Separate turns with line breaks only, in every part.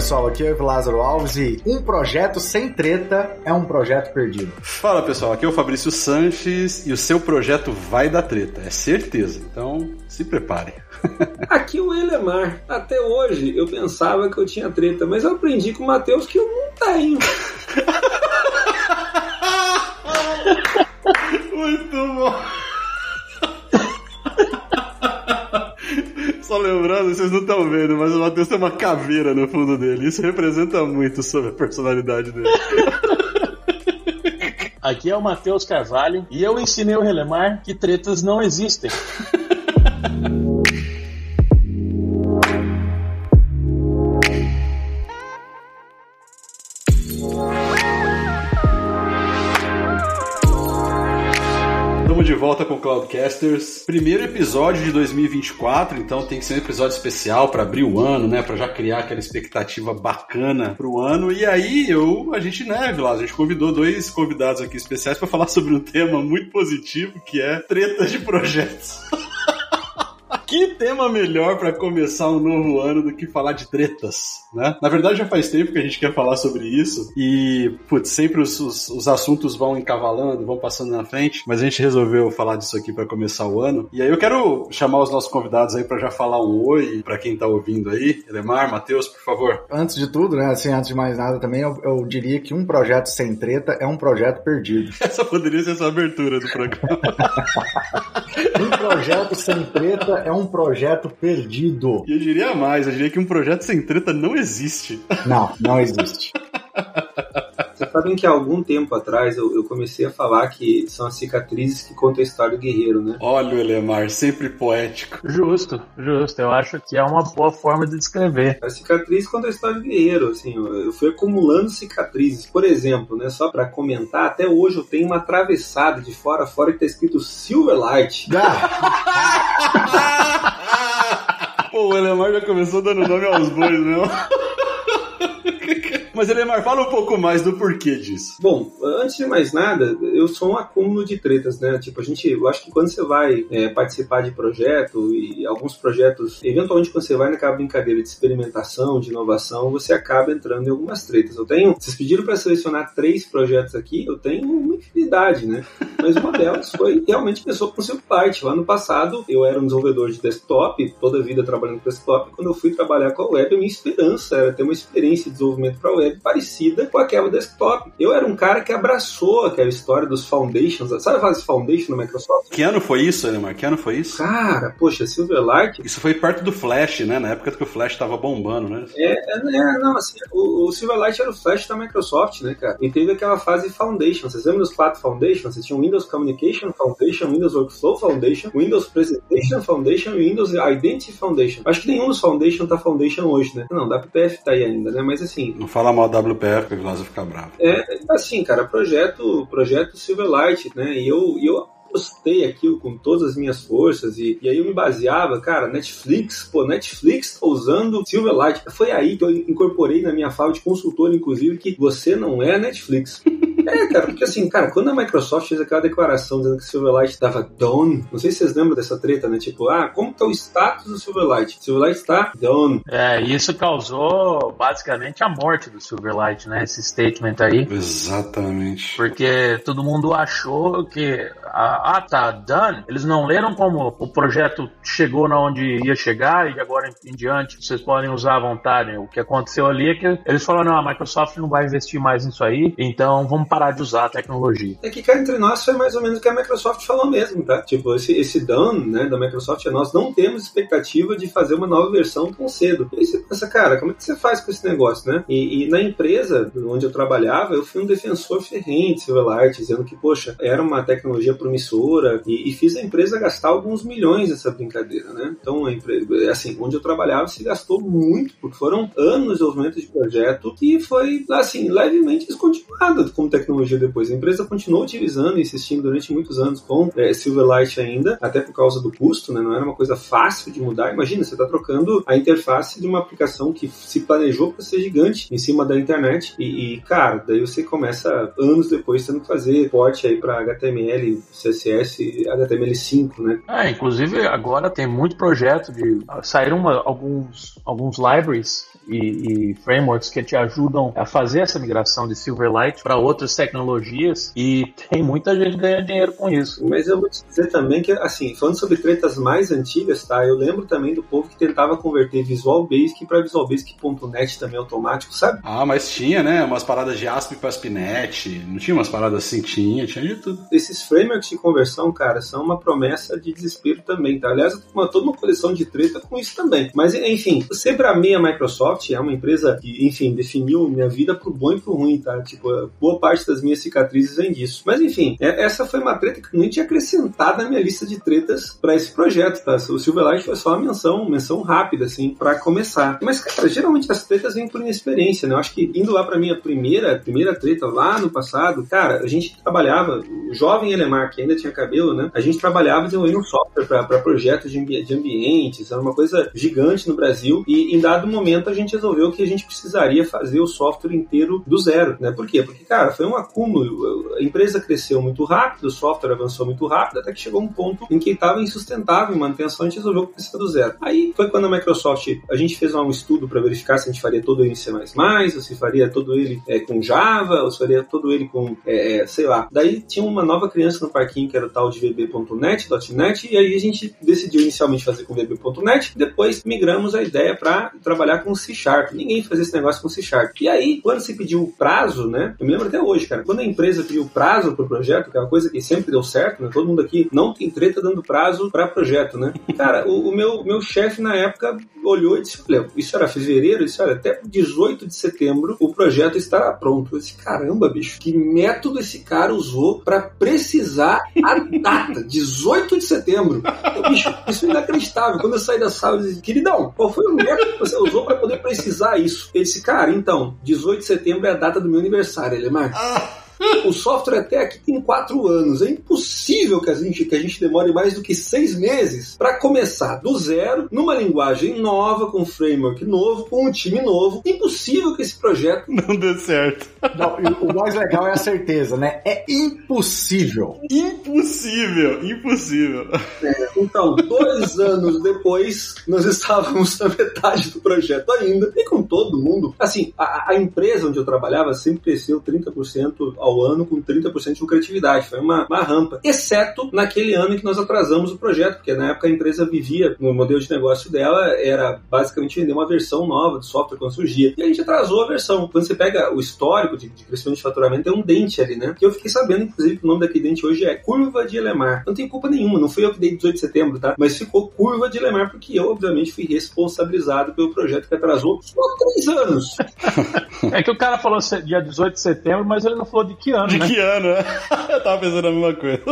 Pessoal, aqui é o Lázaro Alves e um projeto sem treta é um projeto perdido.
Fala pessoal, aqui é o Fabrício Sanches e o seu projeto vai dar treta, é certeza. Então se prepare.
Aqui é o Elemar. Até hoje eu pensava que eu tinha treta, mas eu aprendi com o Matheus que eu não tenho.
Muito bom. Só lembrando, vocês não estão vendo, mas o Matheus tem uma caveira no fundo dele. Isso representa muito sobre a personalidade dele.
Aqui é o Matheus Carvalho e eu ensinei o Relemar que tretas não existem.
volta com o Cloudcasters. Primeiro episódio de 2024, então tem que ser um episódio especial para abrir o ano, né? Para já criar aquela expectativa bacana pro ano. E aí, eu, a gente, né, Vilas, a gente convidou dois convidados aqui especiais para falar sobre um tema muito positivo, que é tretas de projetos. Que tema melhor para começar um novo ano do que falar de tretas, né? Na verdade, já faz tempo que a gente quer falar sobre isso e, putz, sempre os, os, os assuntos vão encavalando, vão passando na frente, mas a gente resolveu falar disso aqui para começar o ano. E aí eu quero chamar os nossos convidados aí para já falar um oi para quem tá ouvindo aí. Elemar, Matheus, por favor.
Antes de tudo, né, assim, antes de mais nada também, eu, eu diria que um projeto sem treta é um projeto perdido.
Essa poderia ser a sua abertura do programa.
um projeto sem treta é um projeto perdido.
E eu diria mais, eu diria que um projeto sem treta não existe.
Não, não existe.
Sabem que há algum tempo atrás eu, eu, comecei a falar que são as cicatrizes que contam a história do guerreiro, né?
Olha o Elemar, sempre poético.
Justo, justo. Eu acho que é uma boa forma de descrever.
A cicatriz conta a história do guerreiro, assim. Eu fui acumulando cicatrizes. Por exemplo, né, só para comentar, até hoje eu tenho uma atravessada de fora a fora que tá escrito Silverlight.
Pô, o Elemar já começou dando nome aos bois, não? Mas, Elemar, fala um pouco mais do porquê disso.
Bom, antes de mais nada, eu sou um acúmulo de tretas, né? Tipo, a gente, eu acho que quando você vai é, participar de projeto e alguns projetos, eventualmente quando você vai naquela brincadeira de experimentação, de inovação, você acaba entrando em algumas tretas. Eu tenho, vocês pediram para selecionar três projetos aqui, eu tenho uma infinidade, né? Mas uma delas foi realmente começou com o Silverlight. Lá no passado, eu era um desenvolvedor de desktop, toda a vida trabalhando com desktop. Quando eu fui trabalhar com a web, a minha esperança era ter uma experiência de desenvolvimento para web parecida com aquela desktop. Eu era um cara que abraçou aquela história dos foundations. Sabe a fase foundation na Microsoft?
Que ano foi isso, Elemar? Que ano foi isso?
Cara, poxa, Silverlight.
Isso foi perto do Flash, né? Na época que o Flash tava bombando, né?
É, é não, assim, o, o, Silverlight era o Flash da Microsoft, né, cara? E teve aquela fase foundation. Vocês lembram dos quatro foundations? Você tinha o Windows Communication Foundation, Windows Workflow Foundation, Windows Presentation Foundation e Windows Identity Foundation. Acho que nenhum dos foundation tá foundation hoje, né? Não, WPF tá aí ainda, né? Mas assim.
Não fala mal da WPF, que o Vilas vai ficar bravo.
É, assim, cara, projeto, projeto Silverlight, né? E eu, eu postei aquilo com todas as minhas forças e, e aí eu me baseava, cara, Netflix, pô, Netflix tá usando Silverlight. Foi aí que eu incorporei na minha fala de consultor, inclusive, que você não é Netflix. É, cara, porque assim, cara, quando a Microsoft fez aquela declaração dizendo que o Silverlight estava done, não sei se vocês lembram dessa treta, né? Tipo, ah, como tá o status do Silverlight? Silverlight está done.
É, isso causou basicamente a morte do Silverlight, né? Esse statement aí.
Exatamente.
Porque todo mundo achou que ah, tá done. Eles não leram como o projeto chegou na onde ia chegar e agora em diante vocês podem usar à vontade. O que aconteceu ali é que eles falaram, não, a Microsoft não vai investir mais nisso aí, então vamos parar de usar a tecnologia.
É que cá entre nós foi mais ou menos o que a Microsoft falou mesmo, tá? Tipo, esse, esse done, né, da Microsoft é nós não temos expectativa de fazer uma nova versão tão cedo. E aí você pensa, cara, como é que você faz com esse negócio, né? E, e na empresa onde eu trabalhava, eu fui um defensor ferrenho de Silverlight, dizendo que, poxa, era uma tecnologia promissora e, e, fiz a empresa gastar alguns milhões nessa brincadeira, né? Então, empresa, assim, onde eu trabalhava se gastou muito, porque foram anos de desenvolvimento de projeto que foi, assim, levemente descontinuado como tecnologia depois. A empresa continuou utilizando e insistindo durante muitos anos com é, Silverlight ainda, até por causa do custo, né? Não era uma coisa fácil de mudar. Imagina, você está trocando a interface de uma aplicação que se planejou para ser gigante em cima da internet e, e, cara, daí você começa anos depois tendo que fazer porte aí para HTML, CSS, HTML5, né?
É, inclusive agora tem muito projeto de saíram uma, alguns alguns libraries e, e, frameworks que te ajudam a fazer essa migração de Silverlight para outras tecnologias e tem muita gente ganhando dinheiro com isso.
Mas eu vou te dizer também que, assim, falando sobre tretas mais antigas, tá? Eu lembro também do povo que tentava converter Visual Basic para Visual Basic.net também automático, sabe?
Ah, mas tinha, né? Umas paradas de ASP para ASP.NET, não tinha umas paradas assim? Tinha, tinha de tudo.
Esses frameworks de conversão, cara, são uma promessa de desespero também, tá? Aliás, eu tô toda uma coleção de treta com isso também. Mas, enfim, sempre amei a Microsoft, é uma empresa que, enfim, definiu minha vida pro bom e pro ruim, tá? Tipo, boa parte das minhas cicatrizes vem disso. Mas, enfim, é, essa foi uma treta que nem tinha acrescentado na minha lista de tretas para esse projeto, tá? O Silverlight foi só uma menção, menção rápida, assim, para começar. Mas, cara, geralmente as tretas vêm por inexperiência, né? Eu acho que indo lá pra minha primeira, primeira treta lá no passado, cara, a gente trabalhava, o jovem Elemar, que ainda tinha cabelo, né? A gente trabalhava desenvolvendo software para projetos de, ambi de ambientes, era uma coisa gigante no Brasil e em dado momento a gente resolveu que a gente precisaria fazer o software inteiro do zero, né? Por quê? Porque, cara, foi um acúmulo, a empresa cresceu muito rápido, o software avançou muito rápido, até que chegou um ponto em que estava insustentável em manutenção, a gente resolveu começar do zero. Aí foi quando a Microsoft, a gente fez um estudo para verificar se a gente faria todo ele em C++, ou se faria todo ele é, com Java, ou se faria todo ele com, é, é, sei lá. Daí tinha uma nova criança no parquinho que era o tal de VB.net, .NET, e aí a gente decidiu inicialmente fazer com VB.net, depois migramos a ideia para trabalhar com C Sharp. Ninguém fazia esse negócio com C Sharp. E aí, quando se pediu o prazo, né? Eu me lembro até hoje, cara, quando a empresa pediu prazo pro projeto, que é uma coisa que sempre deu certo, né? Todo mundo aqui não tem treta dando prazo para projeto, né? Cara, o, o meu, meu chefe na época olhou e disse: isso era fevereiro, isso era até 18 de setembro, o projeto estará pronto. Eu disse: caramba, bicho, que método esse cara usou para precisar a data, 18 de setembro. Eu, bicho, isso é inacreditável. Quando eu saí da sala, eu disse: queridão, qual foi o método que você usou para poder precisar isso? Ele disse: cara, então, 18 de setembro é a data do meu aniversário, ele mais. Ah. O software até aqui tem quatro anos. É impossível que a gente, que a gente demore mais do que seis meses para começar do zero, numa linguagem nova, com um framework novo, com um time novo. É impossível que esse projeto
não dê certo.
Não, o mais legal é a certeza, né? É impossível.
Impossível, impossível.
É, então, dois anos depois, nós estávamos na metade do projeto ainda, e com todo mundo. Assim, a, a empresa onde eu trabalhava sempre cresceu 30% ao ao ano com 30% de lucratividade. Foi uma, uma rampa. Exceto naquele ano em que nós atrasamos o projeto, porque na época a empresa vivia, no modelo de negócio dela, era basicamente vender uma versão nova do software quando surgia. E a gente atrasou a versão. Quando você pega o histórico de, de crescimento de faturamento, tem um dente ali, né? Que eu fiquei sabendo, inclusive, que o nome daquele dente hoje é curva de Lemar. Não tem culpa nenhuma, não fui eu que dei 18 de setembro, tá? Mas ficou curva de Lemar porque eu, obviamente, fui responsabilizado pelo projeto que atrasou só três anos.
é que o cara falou dia 18 de setembro, mas ele não falou de que ano,
de
né?
que ano, né? Eu tava pensando a mesma coisa.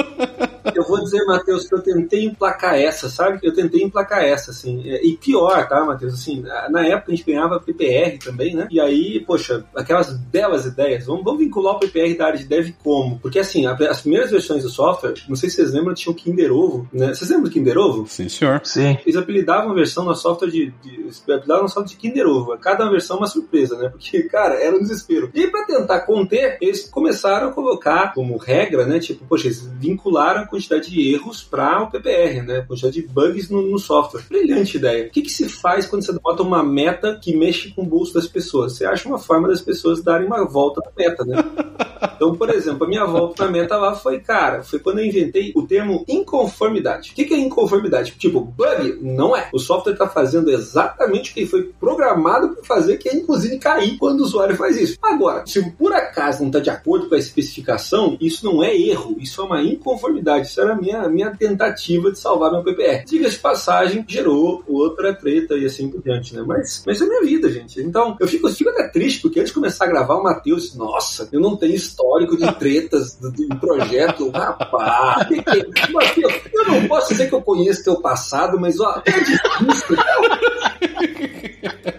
Eu vou dizer, Matheus, que eu tentei emplacar essa, sabe? Eu tentei emplacar essa, assim. É, e pior, tá, Matheus? Assim, na época a gente ganhava PPR também, né? E aí, poxa, aquelas belas ideias. Vamos, vamos vincular o PPR da área de dev como? Porque, assim, as primeiras versões do software, não sei se vocês lembram, tinha o Kinder Ovo, né? Vocês lembram do Kinder Ovo?
Sim, senhor.
Sim.
Eles apelidavam a versão no software de, de apelidavam no software de Kinder Ovo. Cada versão uma surpresa, né? Porque, cara, era um desespero. E para tentar conter, eles começaram a colocar como regra, né? Tipo, poxa, eles vincularam a quantidade de erros para o PPR, né? Quantidade de bugs no, no, software. Brilhante ideia. O que, que se faz quando você bota uma meta que mexe com o bolso das pessoas? Você acha uma forma das pessoas darem uma volta na meta, né? Então, por exemplo, a minha volta na meta lá foi, cara, foi quando eu inventei o termo inconformidade. O que, que é inconformidade? Tipo, bug? Não é. O software está fazendo exatamente o que foi programado para fazer, que é inclusive cair quando o usuário faz isso. Agora, se por acaso não está de acordo com a especificação, isso não é erro, isso é uma inconformidade. Isso era a minha, minha tentativa de salvar meu PPR. Diga de passagem, gerou outra treta e assim por diante, né? Mas, mas é minha vida, gente. Então, eu fico, fico até triste, porque antes de começar a gravar, o Matheus, nossa, eu não tenho histórico de tretas do projeto. Rapaz? Matheus, eu não posso dizer que eu conheço teu passado, mas ó, é difícil,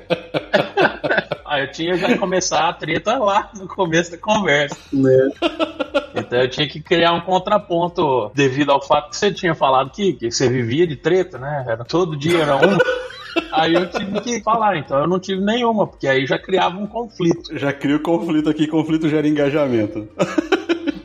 tinha já começar a treta lá no começo da conversa.
Né?
Então eu tinha que criar um contraponto devido ao fato que você tinha falado que, que você vivia de treta, né? Era, todo dia era um. Aí eu tive que falar, então eu não tive nenhuma, porque aí já criava um conflito.
Já cria o conflito aqui, conflito gera engajamento.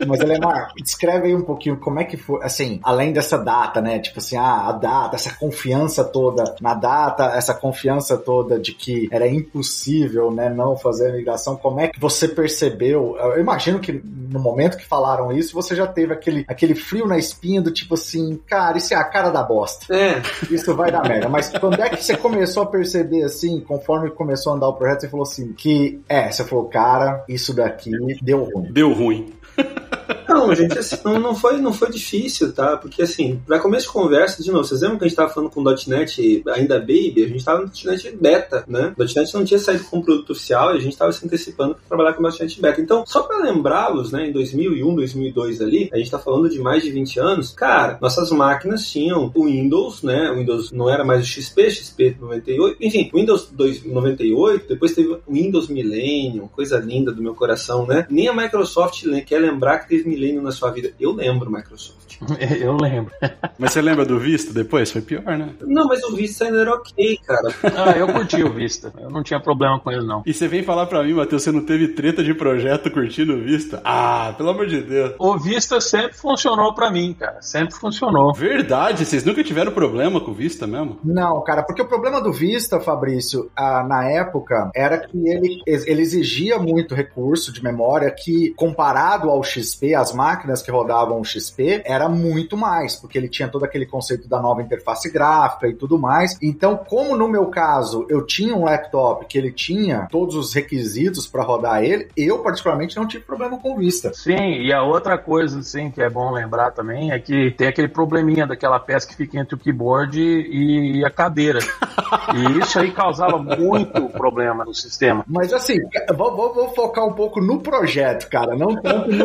Mas, Elemar, descreve aí um pouquinho como é que foi, assim, além dessa data, né? Tipo assim, ah, a data, essa confiança toda na data, essa confiança toda de que era impossível, né, não fazer a migração, como é que você percebeu? Eu imagino que no momento que falaram isso, você já teve aquele, aquele frio na espinha do tipo assim, cara, isso é a cara da bosta.
É.
Isso vai dar merda. Mas quando é que você começou a perceber, assim, conforme começou a andar o projeto, você falou assim, que, é, você falou, cara, isso daqui deu ruim.
Deu ruim.
Não, gente, assim, não, não, foi, não foi difícil, tá? Porque, assim, pra começo de conversa, de novo, vocês lembram que a gente tava falando com o .NET ainda Baby? A gente tava no .NET Beta, né? O .NET não tinha saído com produto oficial e a gente tava se antecipando para trabalhar com o .NET Beta. Então, só pra lembrá-los, né, em 2001, 2002 ali, a gente tá falando de mais de 20 anos, cara, nossas máquinas tinham o Windows, né? O Windows não era mais o XP, XP 98, enfim, Windows 98, depois teve o Windows Millennium, coisa linda do meu coração, né? Nem a Microsoft quer lembrar que teve Millennium na sua vida. Eu lembro, Microsoft.
Eu lembro.
Mas você lembra do Vista depois? Foi pior, né?
Não, mas o Vista ainda era ok, cara.
Ah, eu curti o Vista. Eu não tinha problema com ele, não.
E você vem falar pra mim, Matheus, você não teve treta de projeto curtindo o Vista? Ah, pelo amor de Deus.
O Vista sempre funcionou pra mim, cara. Sempre funcionou.
Verdade, vocês nunca tiveram problema com o Vista mesmo?
Não, cara, porque o problema do Vista, Fabrício, ah, na época, era que ele, ele exigia muito recurso de memória que, comparado ao XP, as máquinas que rodavam o XP, era muito mais, porque ele tinha todo aquele conceito da nova interface gráfica e tudo mais. Então, como no meu caso, eu tinha um laptop que ele tinha todos os requisitos para rodar ele, eu particularmente não tive problema com Vista.
Sim, e a outra coisa, assim, que é bom lembrar também é que tem aquele probleminha daquela peça que fica entre o keyboard e a cadeira. e isso aí causava muito problema no sistema.
Mas assim, vou, vou, vou focar um pouco no projeto, cara, não tanto no.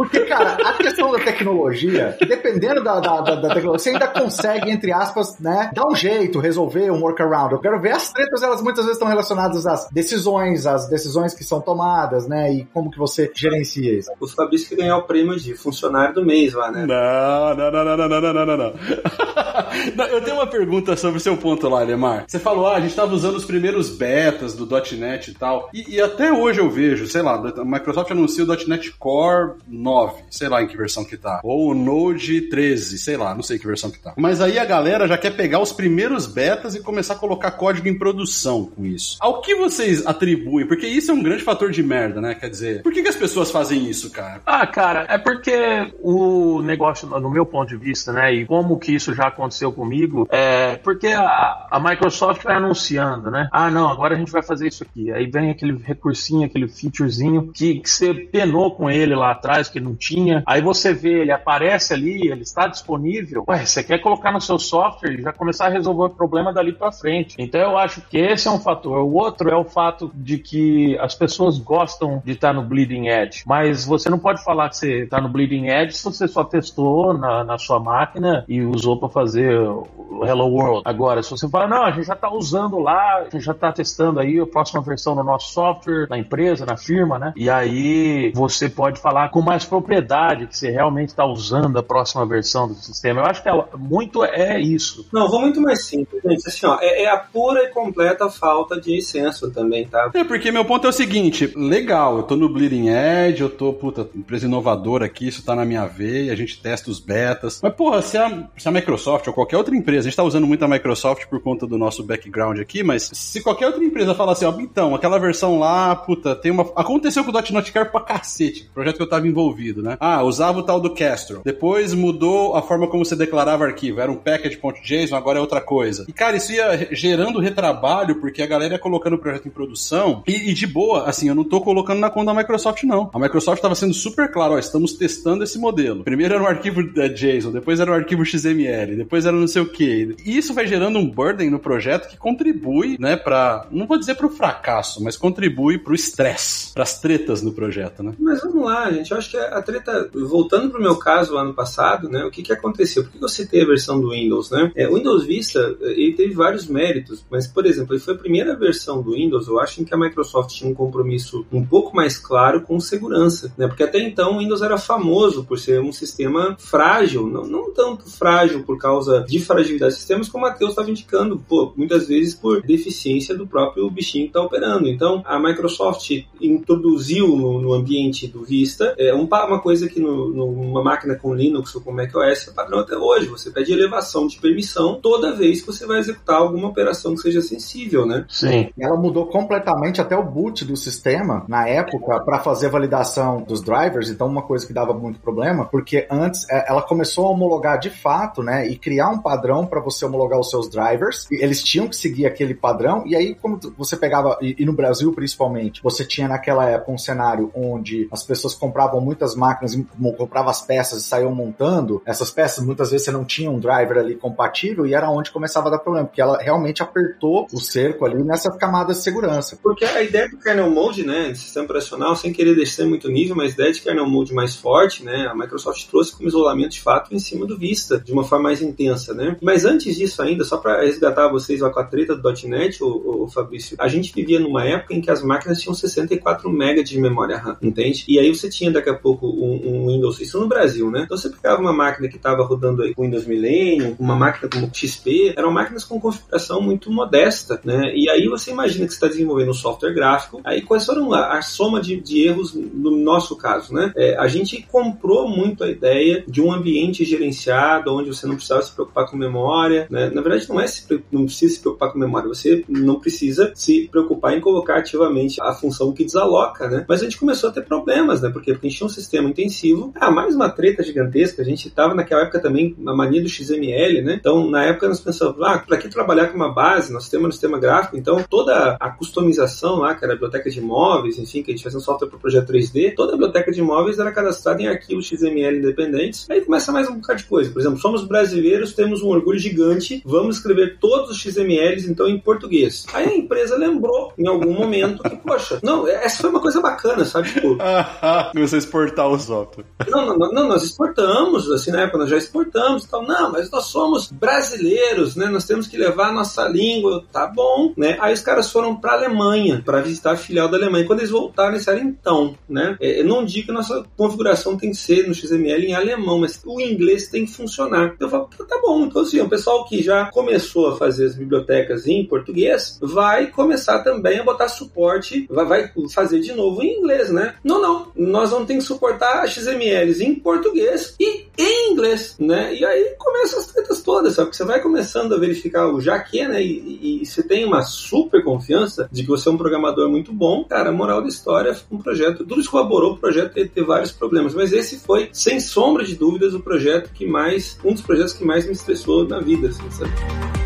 Porque, cara, a questão da tecnologia, dependendo da, da, da, da, tecnologia, você ainda consegue, entre aspas, né, dar um jeito, resolver um workaround. Eu quero ver as tretas, elas muitas vezes estão relacionadas às decisões, às decisões que são tomadas, né, e como que você gerencia isso.
O Fabrício ganhou o prêmio de funcionário do mês lá, né?
Não, não, não, não, não, não, não, não. não eu tenho uma pergunta sobre o seu ponto lá, Lemar. Você falou, ah, a gente estava usando os primeiros betas do .NET e tal, e, e até hoje eu vejo, sei lá, a Microsoft anuncia o .NET Core 9, sei lá em que versão que tá. Ou o Node 13, sei lá, não sei que versão que tá. Mas aí a galera já quer pegar os primeiros betas e começar a colocar código em produção com isso. Ao que vocês atribuem? Porque isso é um grande fator de merda, né? Quer dizer, por que, que as pessoas fazem isso, cara?
Ah, cara, é porque o negócio, no meu ponto de vista, né, e como que isso já aconteceu comigo, é porque a, a Microsoft vai anunciando, né? Ah, não, agora a gente vai fazer isso aqui. Aí vem aquele recursinho, aquele featurezinho que, que você penou com ele lá atrás, que não tinha. Aí você vê, ele aparece ali, ele está disponível. Ué, você quer colocar no seu software e já começar a resolver o problema dali para frente. Então eu acho que esse é um fator. O outro é o fato de que as pessoas gostam de estar no bleeding edge, mas você não pode falar que você está no bleeding edge se você só testou na, na sua máquina e usou para fazer o Hello World. Agora, se você fala, não, a gente já está usando lá, a gente já está testando aí a próxima versão do nosso software, na empresa, na firma, né? E aí você pode falar com mais propriedade que você realmente está usando a próxima versão do sistema. Eu acho que ela, muito é isso.
Não, vou muito mais simples, gente. Assim, ó, é, é, a pura e completa falta de senso também, tá?
É, porque meu ponto é o seguinte: legal, eu tô no Bleeding Edge, eu tô, puta, empresa inovadora aqui, isso tá na minha veia, a gente testa os betas. Mas, porra, se a, se a Microsoft ou qualquer outra empresa, a gente tá usando muito a Microsoft por conta do nosso background aqui, mas se qualquer outra empresa falar assim, ó, então, aquela versão lá, puta, tem uma. Aconteceu com o .NET Core pra cacete, projeto que eu tava envolvido, né? Ah, usava o tal do Castro. Depois mudou a forma como você declarava arquivo. Era um package.json, agora é outra coisa. E, cara, isso ia gerando retrabalho, porque a galera ia colocando o projeto em produção. E, e de boa, assim, eu não tô colocando na conta da Microsoft, não. A Microsoft tava sendo super claro, ó, estamos testando esse modelo. Primeiro era um arquivo JSON, depois era um arquivo XML, depois era não sei o que. E isso vai gerando um burden no projeto que contribui, né, pra, não vou dizer pro fracasso, mas contribui pro estresse, pras tretas no projeto, né?
Mas vamos lá, gente, eu acho que a treta voltando para o meu caso ano passado, né, o que, que aconteceu? Por que eu citei a versão do Windows? Né? É, o Windows Vista ele teve vários méritos, mas, por exemplo, ele foi a primeira versão do Windows, eu acho, em que a Microsoft tinha um compromisso um pouco mais claro com segurança, né? porque até então o Windows era famoso por ser um sistema frágil, não, não tanto frágil por causa de fragilidade de sistemas, como o Matheus estava indicando, pô, muitas vezes por deficiência do próprio bichinho que está operando. Então, a Microsoft introduziu no, no ambiente do Vista é um, uma coisa que no, numa máquina com Linux ou com macOS é padrão até hoje. Você pede elevação de permissão toda vez que você vai executar alguma operação que seja sensível, né?
Sim. Ela mudou completamente até o boot do sistema na época para fazer a validação dos drivers. Então, uma coisa que dava muito problema, porque antes é, ela começou a homologar de fato, né, e criar um padrão para você homologar os seus drivers. E eles tinham que seguir aquele padrão. E aí, como você pegava e, e no Brasil principalmente, você tinha naquela época um cenário onde as pessoas compravam muitas máquinas, compravam as peças e saíam montando. Essas peças muitas vezes você não tinha um driver ali compatível e era onde começava a dar problema, porque ela realmente apertou o cerco ali nessa camada de segurança.
Porque a ideia do kernel mode, né, sistema operacional, sem querer descer muito nível, mas a ideia de kernel mode mais forte, né, a Microsoft trouxe como isolamento de fato em cima do Vista, de uma forma mais intensa, né. Mas antes disso ainda, só para resgatar vocês com a treta do .NET, o, o Fabrício, a gente vivia numa época em que as máquinas tinham 64 MB de memória RAM, entende? E aí você tinha daqui a pouco um, um Windows, isso no Brasil, né? Então você pegava uma máquina que estava rodando aí com Windows Millennium, uma máquina como XP, eram máquinas com configuração muito modesta, né? E aí você imagina que você está desenvolvendo um software gráfico, aí quais foram a, a soma de, de, erros no nosso caso, né? É, a gente comprou muito a ideia de um ambiente gerenciado, onde você não precisava se preocupar com memória, né? Na verdade, não é se, não precisa se preocupar com memória, você não precisa se preocupar em colocar ativamente a função que desaloca, né? Mas a gente começou a ter problemas, né? Porque a gente tinha um sistema intensivo. Ah, mais uma treta gigantesca. A gente estava naquela época também na mania do XML, né? Então, na época nós pensávamos, ah, para que trabalhar com uma base? Nós temos um sistema gráfico, então toda a customização lá, que era a biblioteca de imóveis, enfim, que a gente fazia um software para projeto 3D, toda a biblioteca de imóveis era cadastrada em arquivos XML independentes. Aí começa mais um bocado de coisa. Por exemplo, somos brasileiros, temos um orgulho gigante, vamos escrever todos os XMLs então em português. Aí a empresa lembrou em algum momento que, poxa, não, essa foi uma coisa bacana, sabe? Tipo,
a exportar o software.
Não, não, não, nós exportamos, assim, na época nós já exportamos e tal. Não, mas nós somos brasileiros, né? Nós temos que levar a nossa língua, tá bom, né? Aí os caras foram pra Alemanha para visitar a filial da Alemanha. Quando eles voltaram, eles disseram, então, né? É, eu não digo que nossa configuração tem que ser no XML em alemão, mas o inglês tem que funcionar. Eu falo, tá bom, então assim, o pessoal que já começou a fazer as bibliotecas em português vai começar também a botar suporte, vai, fazer de novo em inglês, né? Não, não. Nós ter que suportar XMLs em português e em inglês, né? E aí começam as tretas todas, sabe? Você vai começando a verificar o já que, né? E, e, e você tem uma super confiança de que você é um programador muito bom, cara, moral da história um projeto, tudo isso colaborou o projeto ter, ter vários problemas, mas esse foi, sem sombra de dúvidas, o projeto que mais, um dos projetos que mais me estressou na vida, assim, sabe?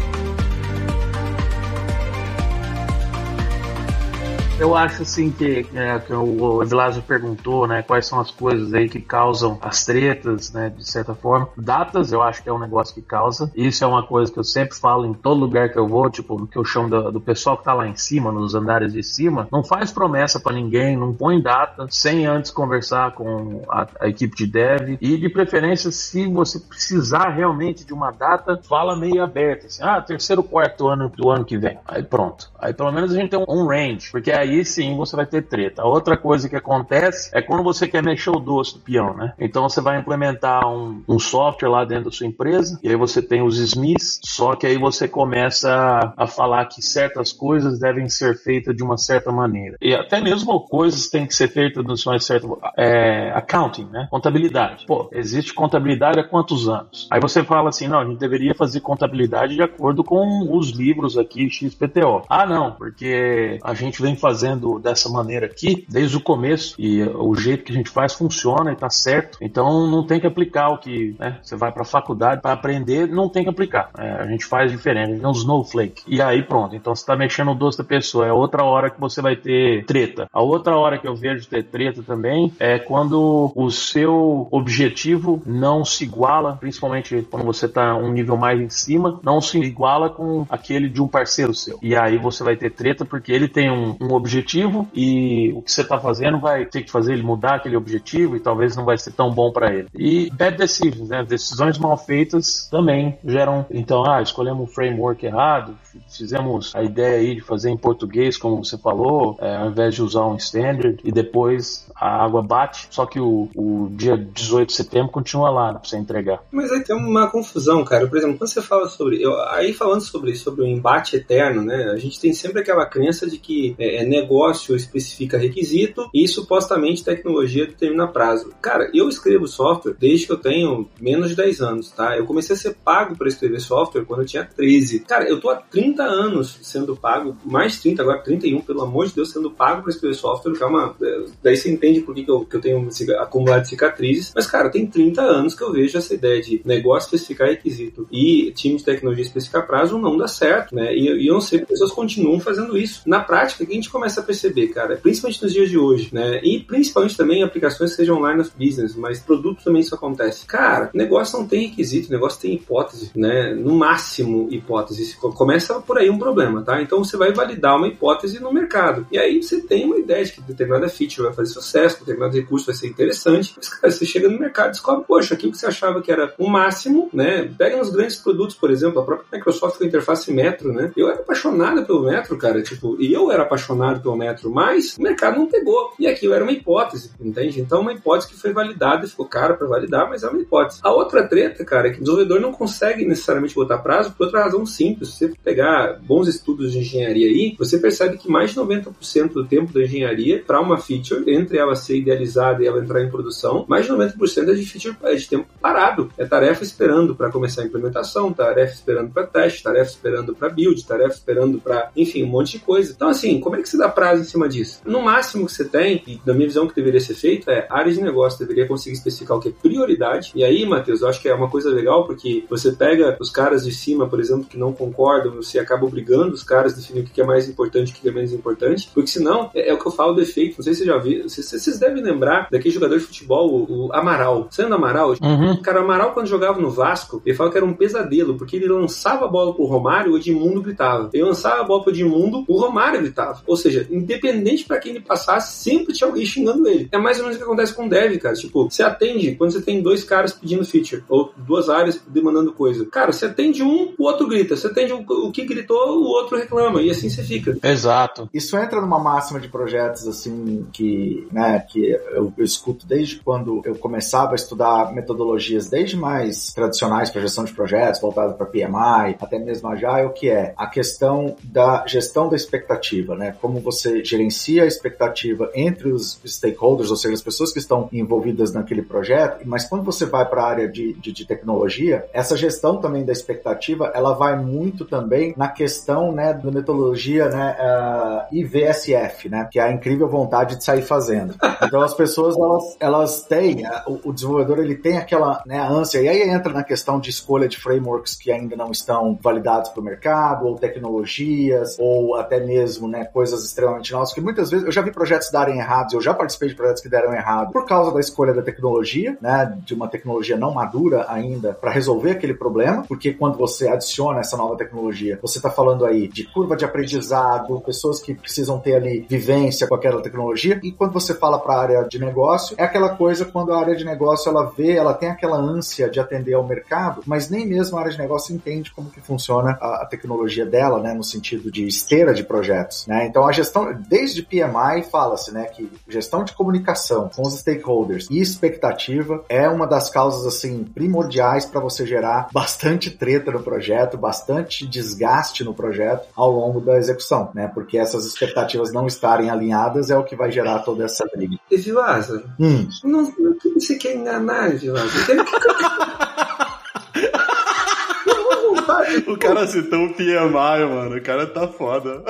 Eu acho assim que, é, que o Evilásio perguntou, né, quais são as coisas aí que causam as tretas, né, de certa forma. Datas, eu acho que é um negócio que causa. Isso é uma coisa que eu sempre falo em todo lugar que eu vou, tipo, que eu chamo do, do pessoal que tá lá em cima, nos andares de cima, não faz promessa para ninguém, não põe data sem antes conversar com a, a, equipe de dev e de preferência, se você precisar realmente de uma data, fala meio aberto, assim, ah, terceiro, quarto ano do ano que vem. Aí pronto. Aí pelo menos a gente tem um range, porque aí aí sim você vai ter treta. A outra coisa que acontece é quando você quer mexer o doce do peão, né? Então você vai implementar um, um software lá dentro da sua empresa, e aí você tem os SMIs, só que aí você começa a falar que certas coisas devem ser feitas de uma certa maneira. E até mesmo coisas têm que ser feitas de uma certa. É, accounting, né? Contabilidade. Pô, existe contabilidade há quantos anos? Aí você fala assim: não, a gente deveria fazer contabilidade de acordo com os livros aqui, XPTO. Ah, não, porque a gente vem fazendo fazendo dessa maneira aqui desde o começo e o jeito que a gente faz funciona e tá certo. Então não tem que aplicar o que né, você vai para faculdade para aprender, não tem que aplicar. É, a gente faz diferente, tem um snowflake. E aí pronto. Então você tá mexendo o doce da pessoa. É outra hora que você vai ter treta. A outra hora que eu vejo ter treta também é quando o seu objetivo não se iguala, principalmente quando você tá um nível mais em cima, não se iguala com aquele de um parceiro seu. E aí você vai ter treta porque ele tem um, um objetivo e o que você está fazendo vai ter que fazer ele mudar aquele objetivo e talvez não vai ser tão bom para ele. E bad decisions, né? Decisões mal feitas também geram. Então, ah, escolhemos um framework errado, fizemos a ideia aí de fazer em português, como você falou, é, ao invés de usar um standard, e depois a água bate, só que o, o dia 18 de setembro continua lá pra você entregar.
Mas aí tem uma confusão, cara. Por exemplo, quando você fala sobre. Eu, aí falando sobre, sobre o embate eterno, né? A gente tem sempre aquela crença de que é, é negócio especifica requisito e supostamente tecnologia determina prazo. Cara, eu escrevo software desde que eu tenho menos de 10 anos, tá? Eu comecei a ser pago para escrever software quando eu tinha 13. Cara, eu tô há 30 anos sendo pago, mais 30, agora 31, pelo amor de Deus, sendo pago para escrever software, que é uma. É, daí você entende por que, que, eu, que eu tenho acumulado cicatrizes. Mas, cara, tem 30 anos que eu vejo essa ideia de negócio especificar requisito e time de tecnologia especificar prazo não dá certo, né? E, e eu não sei que pessoas continuam fazendo isso. Na prática, a gente começa a perceber, cara, principalmente nos dias de hoje, né? E principalmente também aplicações que sejam online of business, mas produto também isso acontece. Cara, negócio não tem requisito, negócio tem hipótese, né? No máximo hipótese. Começa por aí um problema, tá? Então você vai validar uma hipótese no mercado. E aí você tem uma ideia de que determinada feature vai fazer sucesso, determinado recurso vai ser interessante. Mas, cara, você chega no mercado e descobre, poxa, aquilo que você achava que era o máximo, né? Pega nos grandes produtos, por exemplo, a própria Microsoft com a interface Metro, né? Eu era apaixonado pelo Metro, cara, tipo, e eu era apaixonado pelo Metro, mas o mercado não pegou. E aquilo era uma hipótese, entende? Então, uma hipótese que foi validada ficou cara para validar, mas é uma hipótese. A outra treta, cara, é que o desenvolvedor não consegue necessariamente botar prazo por outra razão simples. Se você pegar bons estudos de engenharia aí, você percebe que mais de 90% do tempo da engenharia para uma feature, entre ela ser idealizada e ela entrar em produção, mais de 90% é de feature é de tempo parado. É tarefa esperando para começar a implementação, tarefa esperando para teste, tarefa esperando para build, tarefa esperando para, enfim, um monte de coisa. Então, assim, como é que se dá prazo em cima disso? No máximo que você tem, e na minha visão que deveria ser feito, é área de negócio deveria conseguir especificar o que é prioridade. E aí, Matheus, eu acho que é uma coisa legal porque você pega os caras de cima, por exemplo, que não concordam, você acaba obrigando os caras a definir o que é mais importante e o que é menos importante, porque senão é, é o que eu falo do efeito. Não sei se você já viu, vocês, vocês devem lembrar daquele jogador de futebol, o, o Amaral. Lembra Amaral? Uhum. Cara, o Amaral, quando jogava no Vasco, ele falava que era um pesadelo, porque ele lançava a bola pro Romário, o Edmundo gritava. Ele lançava a bola pro Edmundo, o Romário gritava. Ou seja, independente para quem ele passasse, sempre tinha alguém xingando ele. É mais ou menos o que acontece com o dev, cara. Tipo, você atende quando você tem dois caras pedindo feature, ou duas áreas demandando coisa. Cara, você atende um, o outro grita. Você atende o que gritou, o outro reclama. E assim você fica.
Exato.
Isso entra numa máxima de projetos, assim, que, né, que eu, eu escuto desde quando eu começava a estudar metodologias desde mais tradicionais para gestão de projetos, voltado para PMI, até mesmo Agile, que é a questão da gestão da expectativa, né? Como você gerencia a expectativa entre os stakeholders, ou seja, as pessoas que estão envolvidas naquele projeto, mas quando você vai para a área de, de, de, tecnologia, essa gestão também da expectativa, ela vai muito também na questão, né, da metodologia, né, uh, IVSF, né, que é a incrível vontade de sair fazendo. Então as pessoas, elas, elas têm, uh, o, o, desenvolvedor, ele tem aquela, né, ânsia, e aí entra na questão de escolha de frameworks que ainda não estão validados para o mercado, ou tecnologias, ou até mesmo, né, coisas extremamente novas, que muitas vezes, eu já vi projetos darem errados, eu já participei de projetos que deram errado por causa da escolha da tecnologia, né, de uma tecnologia não madura ainda para resolver aquele problema, porque quando você adiciona essa nova tecnologia, você está falando aí de curva de aprendizado, pessoas que precisam ter ali vivência com aquela tecnologia, e quando você fala para a área de negócio, é aquela coisa quando a área de negócio ela vê, ela tem aquela ânsia de atender ao mercado, mas nem mesmo a área de negócio entende como que funciona a, a tecnologia dela, né, no sentido de esteira de projetos, né? Então a gestão, desde PMI fala-se, né, que gestão de comunicação com os stakeholders e expectativa é uma das causas assim primordiais para você gerar bastante treta no projeto, bastante desgaste no projeto ao longo da execução, né? Porque essas expectativas não estarem alinhadas é o que vai gerar toda essa briga.
E viu, Lázaro? Hum. Não, não você quer enganar, viu, Lázaro?
o cara citou o PMI, mano. O cara tá foda.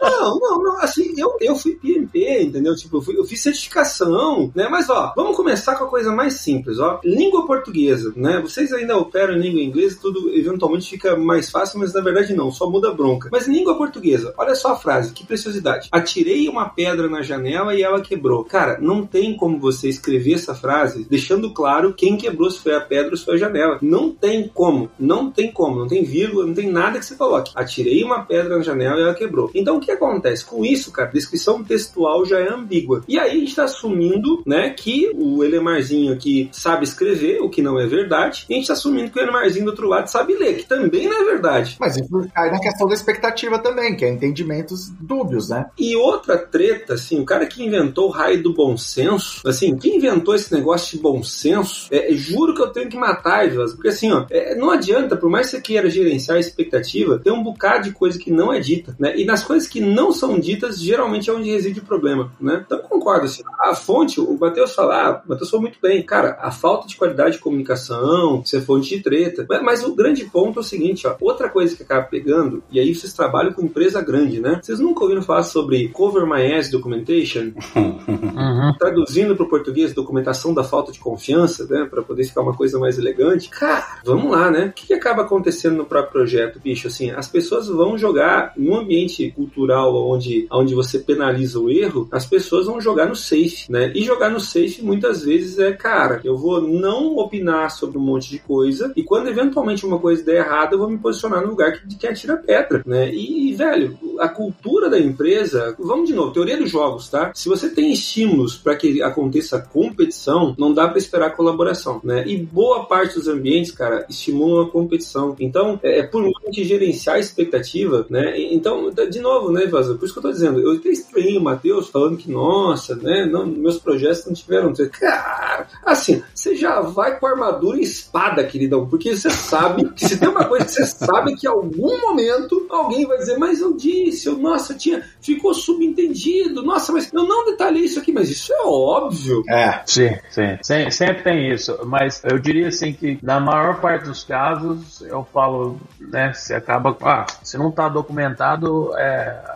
Não, não, não. Assim, eu, eu fui PMP, entendeu? Tipo, eu, fui, eu fiz certificação, né? Mas, ó, vamos começar com a coisa mais simples, ó. Língua portuguesa, né? Vocês ainda operam em língua inglesa, tudo eventualmente fica mais fácil, mas na verdade não, só muda a bronca. Mas língua portuguesa, olha só a frase, que preciosidade. Atirei uma pedra na janela e ela quebrou. Cara, não tem como você escrever essa frase deixando claro quem quebrou, se foi a pedra ou se foi a janela. Não tem como, não tem como, não tem vírgula, não tem nada que você coloque. Atirei uma pedra na janela e ela quebrou. Então o que acontece? Com isso, cara, descrição textual já é ambígua. E aí a gente está assumindo, né, que o Elemarzinho aqui sabe escrever, o que não é verdade, e a gente está assumindo que o Elemarzinho do outro lado sabe ler, que também não é verdade.
Mas isso cai na questão da expectativa também, que é entendimentos dúbios, né?
E outra treta, assim, o cara que inventou o raio do bom senso, assim, quem inventou esse negócio de bom senso, é, juro que eu tenho que matar, Edlas, porque assim, ó, é, não adianta, por mais que você queira gerenciar a expectativa, tem um bocado de coisa que não é dita, né? E nas coisas que não são ditas, geralmente é onde reside o problema, né? Então concordo, assim, a fonte, o Matheus falar, ah, o Matheus falou muito bem, cara, a falta de qualidade de comunicação, é fonte de treta, mas, mas o grande ponto é o seguinte, ó, outra coisa que acaba pegando, e aí vocês trabalham com empresa grande, né? Vocês nunca ouviram falar sobre Cover My Ass Documentation? Uhum. Traduzindo para o português, documentação da falta de confiança, né? Para poder ficar uma coisa mais elegante. Cara, vamos lá, né? O que, acaba acontecendo no próprio projeto, bicho? Assim, as pessoas vão jogar num ambiente cultural onde, onde você penaliza o erro, as pessoas vão jogar no safe, né? E jogar no safe muitas vezes é, cara, eu vou não opinar sobre um monte de coisa e quando eventualmente uma coisa der errado, eu vou me posicionar no lugar que, que atira pedra, né? E, velho, a cultura da empresa, vamos de novo, teoria dos jogos, tá? Se você tem estímulos para que aconteça competição, não dá para esperar colaboração, né? E boa parte dos ambientes, cara, estimulam a competição. Então, é, é por muito gerenciar a expectativa, né? Então, de novo, né, Vaza? Por isso que eu tô dizendo, eu até estranho o Matheus falando que, nossa, né, não, meus projetos não tiveram. Cara, assim, você já vai com armadura e espada, queridão, porque você sabe que se tem uma coisa que você sabe que em algum momento alguém vai dizer, mas eu disse, eu, nossa, tinha, ficou subentendido, nossa, mas eu não detalhei isso aqui, mas isso é óbvio.
É. Sim, sim. Sem, sempre tem isso. Mas eu diria assim que na maior parte dos casos eu falo, né, se acaba. Ah, se não está documentado, é,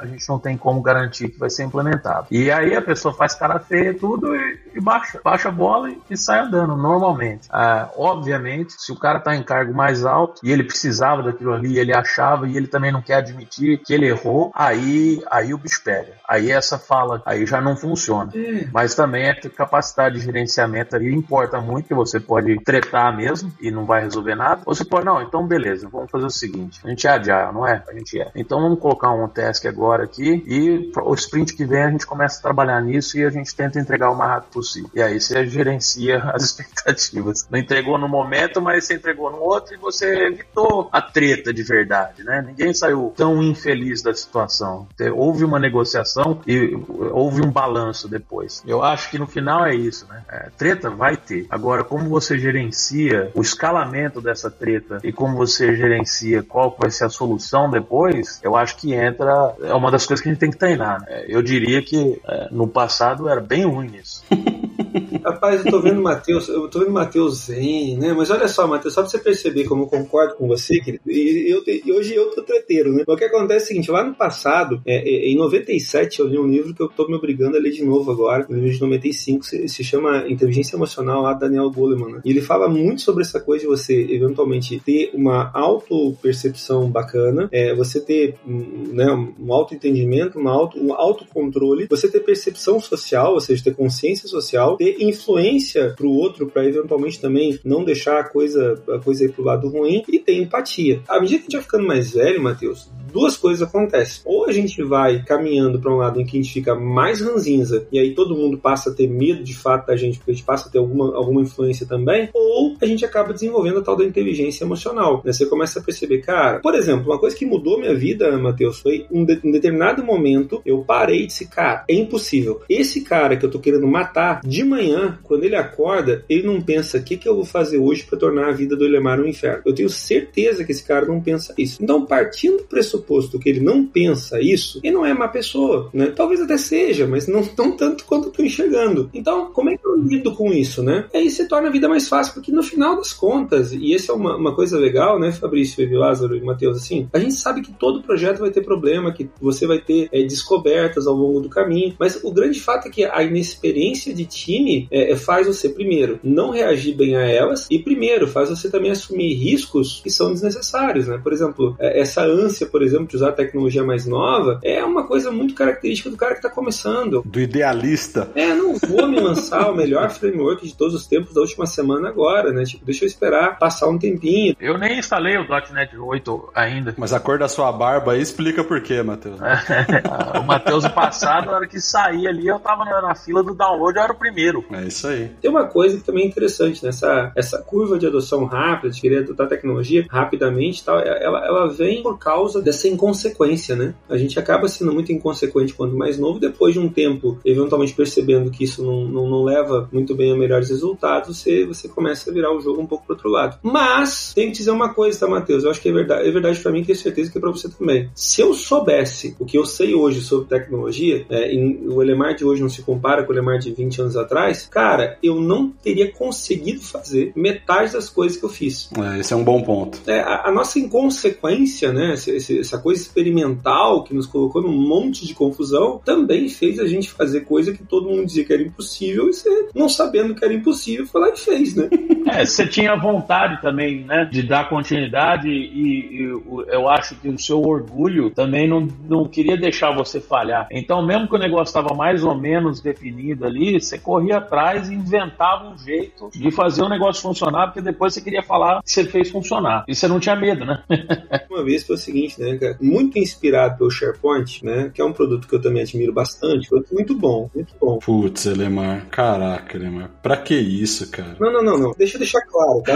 a gente não tem como garantir que vai ser implementado. E aí a pessoa faz cara feia tudo e, e baixa, baixa a bola e, e sai andando, normalmente. Ah, obviamente, se o cara está em cargo mais alto e ele precisava daquilo ali, ele achava e ele também não quer admitir que ele errou, aí, aí o bicho pega. Aí essa fala aí já não funciona. É. Mas também a capacidade de gerenciamento ali importa muito, que você pode tretar mesmo e não vai resolver nada. Ou você pode, não, então beleza, vamos fazer o seguinte: a gente é agile, não é? A gente é. Então vamos colocar um task agora aqui e o sprint que vem a gente começa a trabalhar nisso e a gente tenta entregar o mais rápido possível. E aí você gerencia as expectativas. Não entregou no momento, mas você entregou no outro e você evitou a treta de verdade, né? Ninguém saiu tão infeliz da situação. Houve uma negociação e houve um balanço depois. Eu acho que no final é isso, né? É, treta vai ter. Agora, como você gerencia o escalamento dessa treta e como você gerencia qual vai ser a solução depois, eu acho que entra. É uma das coisas que a gente tem que treinar. Né? Eu diria que é, no passado era bem ruim isso.
Rapaz, eu tô vendo Matheus, eu tô vendo Matheus Zen, né? Mas olha só, Matheus, só pra você perceber como eu concordo com você, querido, e, eu, e hoje eu tô treteiro, né? O que acontece é o seguinte, lá no passado, é, é, em 97, eu li um livro que eu tô me obrigando a ler de novo agora, no livro de 95, se, se chama Inteligência Emocional, lá Daniel Goleman, né? E ele fala muito sobre essa coisa de você, eventualmente, ter uma auto-percepção bacana, é, você ter né, um auto-entendimento, uma auto, um autocontrole, você ter percepção social, ou seja, ter consciência social, ter influência pro outro para eventualmente também não deixar a coisa, a coisa ir pro lado ruim e ter empatia. À medida que a gente vai ficando mais velho, Matheus, duas coisas acontecem. Ou a gente vai caminhando para um lado em que a gente fica mais ranzinza e aí todo mundo passa a ter medo de fato da gente, porque a gente passa a ter alguma, alguma influência também, ou a gente acaba desenvolvendo a tal da inteligência emocional. Né? Você começa a perceber, cara, por exemplo, uma coisa que mudou minha vida, Matheus, foi um, de, um determinado momento eu parei e disse, cara, é impossível. Esse cara que eu tô querendo matar, de manhã, quando ele acorda, ele não pensa o que, que eu vou fazer hoje para tornar a vida do Elemar um inferno. Eu tenho certeza que esse cara não pensa isso. Então, partindo do pressuposto que ele não pensa isso, ele não é má pessoa, né? Talvez até seja, mas não tão tanto quanto tô enxergando. Então, como é que eu lido com isso, né? Aí se torna a vida mais fácil, porque no final das contas, e essa é uma, uma coisa legal, né, Fabrício, e Lázaro e Matheus, assim, a gente sabe que todo projeto vai ter problema, que você vai ter é, descobertas ao longo do caminho, mas o grande fato é que a inexperiência de time é, é, faz você, primeiro, não reagir bem a elas, e primeiro, faz você também assumir riscos que são desnecessários, né? Por exemplo, é, essa ânsia, por exemplo, de usar tecnologia mais nova, é uma coisa muito característica do cara que está começando.
Do idealista.
É, não vou me lançar o melhor framework de todos os tempos da última semana agora, né? Tipo, deixa eu esperar passar um tempinho.
Eu nem instalei o .NET 8 ainda.
Mas a cor da sua barba aí explica por quê, Matheus.
o Matheus passado, na hora que saía ali, eu tava na, fila do download, eu era o primeiro.
É isso aí.
Tem uma coisa que também é interessante, né? Essa, essa curva de adoção rápida, de querer adotar tecnologia rapidamente tal, é, ela, ela vem por causa dessa inconsequência, né? A gente acaba sendo muito inconsequente quando mais novo, depois de um tempo, eventualmente percebendo que isso não, não, não leva muito bem a melhores resultados, você, você começa a virar o jogo um pouco pro outro lado. Mas, tem que dizer uma coisa, tá, Matheus? Eu acho que é verdade, é verdade pra mim, tenho certeza que é pra você também. Se eu soubesse o que eu sei hoje sobre tecnologia, é, o Elemar de hoje não se compara com o Elemar de 20 anos atrás, cara, eu não teria conseguido fazer metade das coisas que eu fiz.
É, esse é um bom ponto.
É, a, a, nossa inconsequência, né, essa, essa coisa experimental que nos colocou num monte de confusão, também fez a gente fazer coisa que todo mundo dizia que era impossível e você, não sabendo que era impossível, foi lá e fez, né?
É, você tinha vontade também, né, de dar continuidade e, e eu acho que o seu orgulho também não, não queria deixar você falhar. Então, mesmo que o negócio estava mais ou menos definido ali, você corria atrás e inventava um jeito de fazer o negócio funcionar, porque depois você queria falar que você fez funcionar. E você não tinha medo, né?
Uma vez foi o seguinte, né, cara? Muito inspirado pelo SharePoint, né? Que é um produto que eu também admiro bastante. Produto muito bom, muito bom.
Putz, Elemar. Caraca, Elemar. Pra que isso, cara?
Não, não, não, não. Deixa eu deixar claro, tá?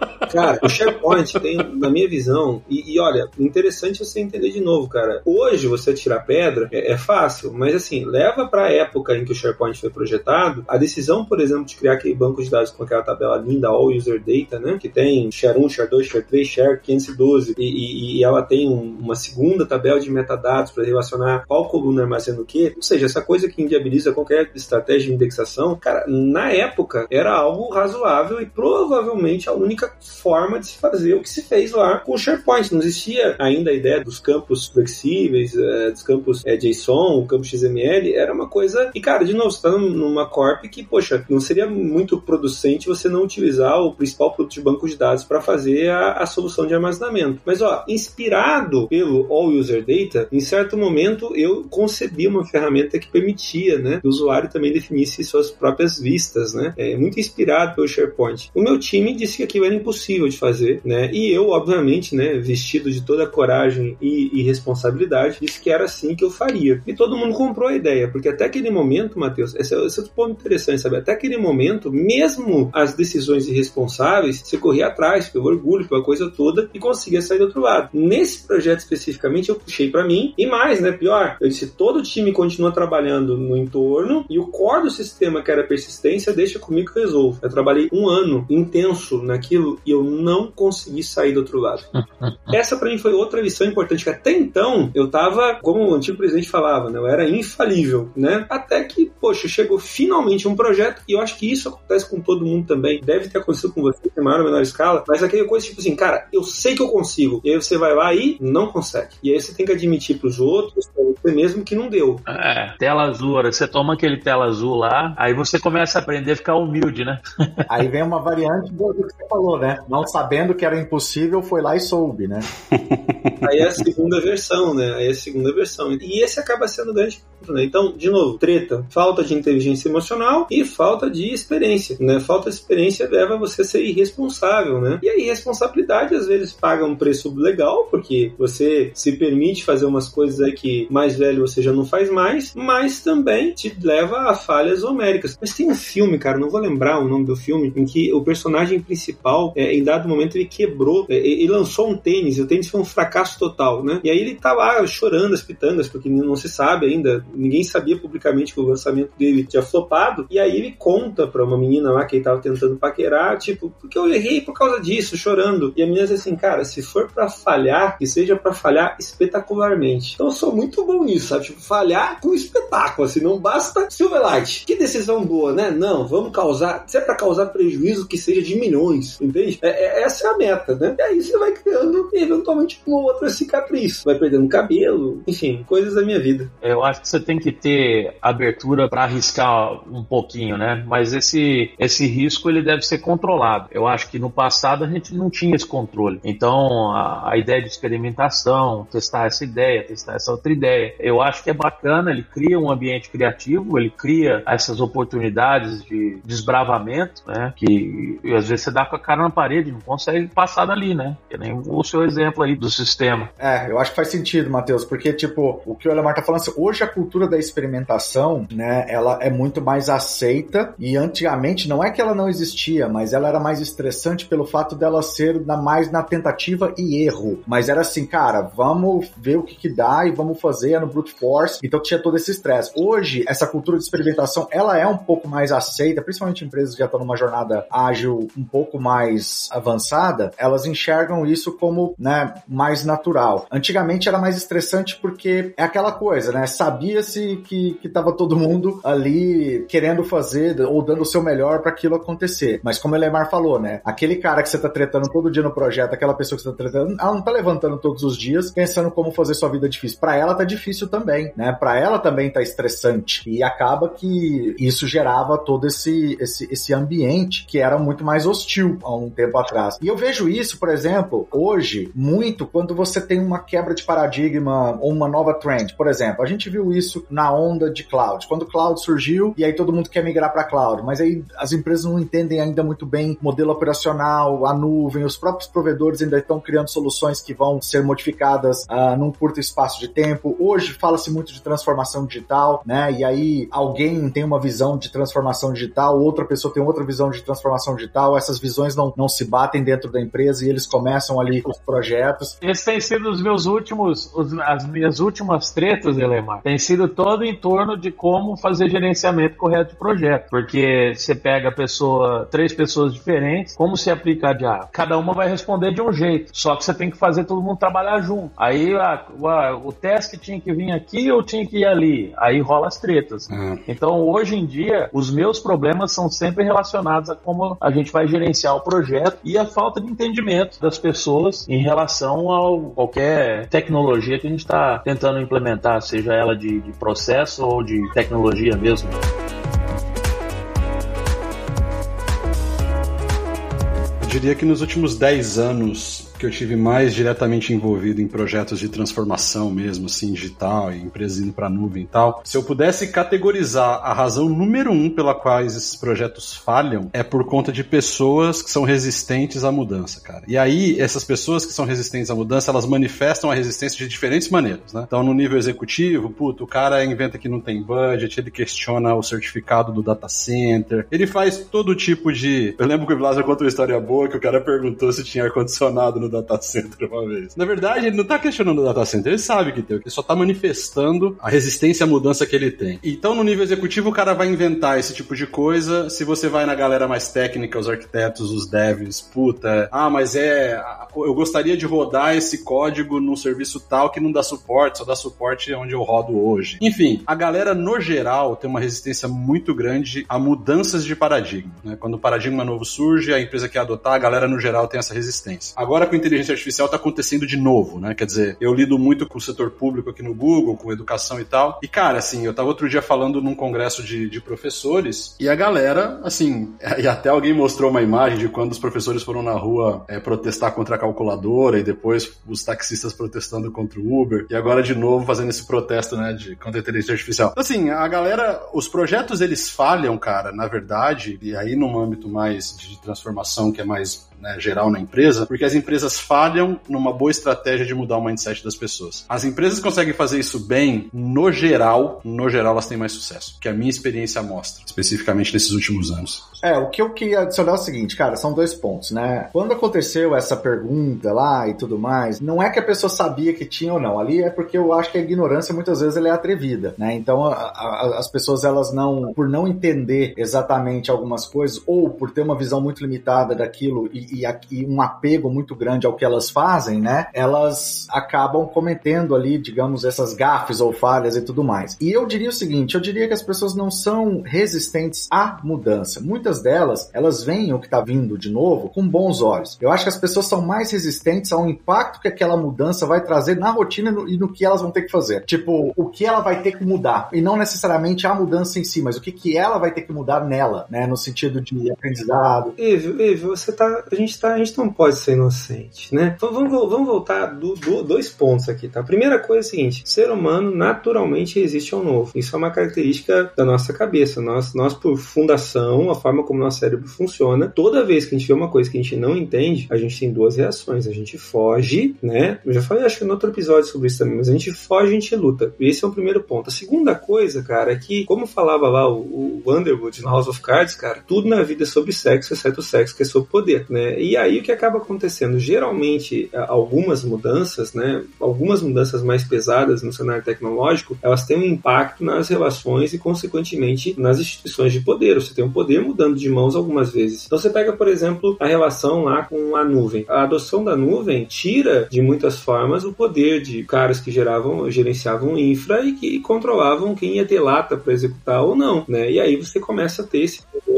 Cara, o SharePoint tem, na minha visão, e, e, olha, interessante você entender de novo, cara. Hoje você tirar pedra é, é fácil, mas assim, leva para a época em que o SharePoint foi projetado, a decisão, por exemplo, de criar aquele banco de dados com aquela tabela linda, All User Data, né? Que tem Share 1, Share 2, Share 3, Share 512, e, e, e ela tem um, uma segunda tabela de metadados para relacionar qual coluna armazena o quê. Ou seja, essa coisa que inviabiliza qualquer estratégia de indexação, cara, na época era algo razoável e provavelmente a única forma de se fazer o que se fez lá com o SharePoint. Não existia ainda a ideia dos campos flexíveis, é, dos campos é, JSON, o campo XML, era uma coisa. E, cara, de novo, você está numa corp que, poxa, não seria muito producente você não utilizar o principal produto de banco de dados para fazer a, a, solução de armazenamento. Mas, ó, inspirado pelo All User Data, em certo momento eu concebi uma ferramenta que permitia, né, que o usuário também definisse suas próprias vistas, né? É muito inspirado pelo SharePoint. O meu time disse que aquilo era impossível de fazer, né? E eu, obviamente, né, vestido de toda a coragem e, e responsabilidade, disse que era assim que eu faria. E todo mundo comprou a ideia, porque até aquele momento, Matheus, é, esse é outro ponto interessante, sabe? Até aquele momento, mesmo as decisões irresponsáveis, você corria atrás pelo orgulho, pela coisa toda e conseguia sair do outro lado. Nesse projeto especificamente, eu puxei para mim e mais, né? Pior, eu disse: todo time continua trabalhando no entorno e o core do sistema, que era persistência, deixa comigo que eu resolvo. Eu trabalhei um ano intenso naquilo e eu não consegui sair do outro lado. Essa para mim foi outra lição importante, que até então eu tava, como o antigo presidente falava, né, eu era infalível, né? Até que, poxa, chegou finalmente um projeto e eu acho que isso acontece com todo mundo também. Deve ter acontecido com você, em maior ou menor escala, mas aquela coisa tipo assim, cara, eu sei que eu consigo. E aí você vai lá e não consegue. E aí você tem que admitir pros outros, pra você mesmo que não deu.
É, tela azul, hora você toma aquele tela azul lá, aí você começa a aprender a ficar humilde, né?
aí vem uma variante do que você falou, né? Não sabendo que era impossível, foi lá e soube, né?
Aí é a segunda versão, né? Aí é a segunda versão. E esse acaba sendo o grande ponto, né? Então, de novo, treta, falta de inteligência emocional e falta de experiência, né? Falta de experiência leva você a ser irresponsável, né? E a irresponsabilidade às vezes paga um preço legal, porque você se permite fazer umas coisas aí que mais velho você já não faz mais, mas também te leva a falhas homéricas. Mas tem um filme, cara, não vou lembrar o nome do filme, em que o personagem principal é, em dado momento ele quebrou, é, ele lançou um tênis, e o tênis foi um fracasso total, né? E aí ele tá lá chorando as pitangas, porque não se sabe ainda, ninguém sabia publicamente que o lançamento dele tinha flopado, e aí ele conta pra uma menina lá que ele tava tentando paquerar, tipo, porque eu errei por causa disso, chorando. E a menina diz assim, cara, se for para falhar, que seja para falhar espetacularmente. Então eu sou muito bom nisso, sabe? Tipo, falhar com espetáculo, assim, não basta Silverlight. Que decisão boa, né? Não, vamos causar, se é pra causar prejuízo, que seja de milhões, entende? É, é, essa é a meta, né? E aí você vai criando eventualmente uma outra cicatriz. Vai perdendo cabelo, enfim, coisas da minha vida.
Eu acho que você tem que ter abertura para arriscar um pouquinho, né? Mas esse, esse risco ele deve ser controlado. Eu acho que no passado a gente não tinha esse controle. Então a, a ideia de experimentação, testar essa ideia, testar essa outra ideia, eu acho que é bacana. Ele cria um ambiente criativo, ele cria essas oportunidades de desbravamento, né? Que às vezes você dá com a cara na parede, não consegue passar dali, né? Que nem o seu exemplo aí do sistema.
É, eu acho que faz sentido, Matheus, porque, tipo, o que o Elemar tá falando assim, hoje a cultura da experimentação, né, ela é muito mais aceita e antigamente não é que ela não existia, mas ela era mais estressante pelo fato dela ser na, mais na tentativa e erro. Mas era assim, cara, vamos ver o que que dá e vamos fazer no brute force. Então tinha todo esse estresse. Hoje, essa cultura de experimentação, ela é um pouco mais aceita, principalmente empresas que já estão numa jornada ágil um pouco mais avançada, elas enxergam isso como, né, mais natural. Antigamente era mais estressante porque é aquela coisa, né? Sabia-se que, que tava todo mundo ali querendo fazer ou dando o seu melhor para aquilo acontecer. Mas como o Lemar falou, né? Aquele cara que você tá tretando todo dia no projeto, aquela pessoa que você tá tretando, ela não tá levantando todos os dias pensando como fazer sua vida difícil. Para ela tá difícil também, né? Para ela também tá estressante. E acaba que isso gerava todo esse, esse, esse ambiente que era muito mais hostil há um tempo atrás. E eu vejo isso, por exemplo, hoje, muito quando você tem uma quebra de paradigma ou uma nova trend. Por exemplo, a gente viu isso na onda de cloud. Quando o cloud surgiu e aí todo mundo quer migrar para cloud, mas aí as empresas não entendem ainda muito bem o modelo operacional, a nuvem, os próprios provedores ainda estão criando soluções que vão ser modificadas uh, num curto espaço de tempo. Hoje fala-se muito de transformação digital, né? E aí alguém tem uma visão de transformação digital, outra pessoa tem outra visão de transformação digital, essas visões não, não se batem dentro da empresa e eles começam ali os projetos.
Esses têm sido os meus últimos, os, as minhas últimas tretas, Elemar. Tem sido todo em torno de como fazer gerenciamento correto de projeto. Porque você pega a pessoa, três pessoas diferentes, como se aplicar de ah, cada uma vai responder de um jeito. Só que você tem que fazer todo mundo trabalhar junto. Aí ah, o teste tinha que vir aqui ou tinha que ir ali. Aí rola as tretas. Uhum. Então, hoje em dia, os meus problemas são sempre relacionados a como a gente vai gerenciar o projeto e a falta de entendimento das pessoas em relação a qualquer tecnologia que a gente está tentando implementar, seja ela de, de processo ou de tecnologia mesmo.
Eu diria que nos últimos 10 anos que eu tive mais diretamente envolvido em projetos de transformação mesmo, assim, digital, e empresas indo para nuvem e tal, se eu pudesse categorizar a razão número um pela qual esses projetos falham, é por conta de pessoas que são resistentes à mudança, cara. E aí, essas pessoas que são resistentes à mudança, elas manifestam a resistência de diferentes maneiras, né? Então, no nível executivo, puto, o cara inventa que não tem budget, ele questiona o certificado do data center, ele faz todo tipo de... Eu lembro que o Blasio contou uma história boa que o cara perguntou se tinha ar-condicionado no data center uma vez. Na verdade, ele não tá questionando o data center, ele sabe que tem, ele só tá manifestando a resistência à mudança que ele tem. Então, no nível executivo, o cara vai inventar esse tipo de coisa. Se você vai na galera mais técnica, os arquitetos, os devs, puta, ah, mas é. Eu gostaria de rodar esse código num serviço tal que não dá suporte, só dá suporte onde eu rodo hoje. Enfim, a galera, no geral, tem uma resistência muito grande a mudanças de paradigma. Né? Quando o paradigma novo surge, a empresa quer adotar, a galera, no geral, tem essa resistência. Agora, com inteligência artificial está acontecendo de novo, né? Quer dizer, eu lido muito com o setor público aqui no Google, com educação e tal. E, cara, assim, eu tava outro dia falando num congresso de, de professores e a galera, assim, e até alguém mostrou uma imagem de quando os professores foram na rua é, protestar contra a calculadora e depois os taxistas protestando contra o Uber e agora de novo fazendo esse protesto, né, de contra a inteligência artificial. Então, assim, a galera, os projetos eles falham, cara, na verdade, e aí num âmbito mais de transformação que é mais né, geral na empresa, porque as empresas falham numa boa estratégia de mudar o mindset das pessoas. As empresas conseguem fazer isso bem, no geral, no geral elas têm mais sucesso, que a minha experiência mostra, especificamente nesses últimos anos.
É, o que eu queria adicionar é o seguinte, cara, são dois pontos, né? Quando aconteceu essa pergunta lá e tudo mais, não é que a pessoa sabia que tinha ou não, ali é porque eu acho que a ignorância muitas vezes ela é atrevida, né? Então a, a, as pessoas elas não, por não entender exatamente algumas coisas ou por ter uma visão muito limitada daquilo e, e, e, um apego muito grande ao que elas fazem, né? Elas acabam cometendo ali, digamos, essas gafes ou falhas e tudo mais. E eu diria o seguinte, eu diria que as pessoas não são resistentes à mudança. Muitas delas, elas veem o que está vindo de novo com bons olhos. Eu acho que as pessoas são mais resistentes ao impacto que aquela mudança vai trazer na rotina e no, e no que elas vão ter que fazer. Tipo, o que ela vai ter que mudar. E não necessariamente a mudança em si, mas o que, que ela vai ter que mudar nela, né? No sentido de aprendizado.
Evil, Evil, você tá. A gente tá. A gente não pode ser inocente, né? Vamos, vamos voltar do, do, dois pontos aqui, tá? A primeira coisa é a seguinte: ser humano naturalmente resiste ao novo. Isso é uma característica da nossa cabeça. Nós, nós, por fundação, a forma como nosso cérebro funciona, toda vez que a gente vê uma coisa que a gente não entende, a gente tem duas reações. A gente foge, né? Eu já falei, acho que no outro episódio sobre isso também, mas a gente foge a gente luta. Esse é o primeiro ponto. A segunda coisa, cara, é que, como falava lá o, o Underwood no House of Cards, cara, tudo na vida é sobre sexo, exceto o sexo, que é sobre poder, né? E aí o que acaba acontecendo? Geralmente, algumas mudanças, né? Algumas mudanças mais pesadas no cenário tecnológico, elas têm um impacto nas relações e, consequentemente, nas instituições de poder. Você tem um poder mudando de mãos algumas vezes. Então você pega, por exemplo, a relação lá com a nuvem. A adoção da nuvem tira, de muitas formas, o poder de caras que geravam, gerenciavam infra e que controlavam quem ia ter lata para executar ou não, né? E aí você começa a ter esse poder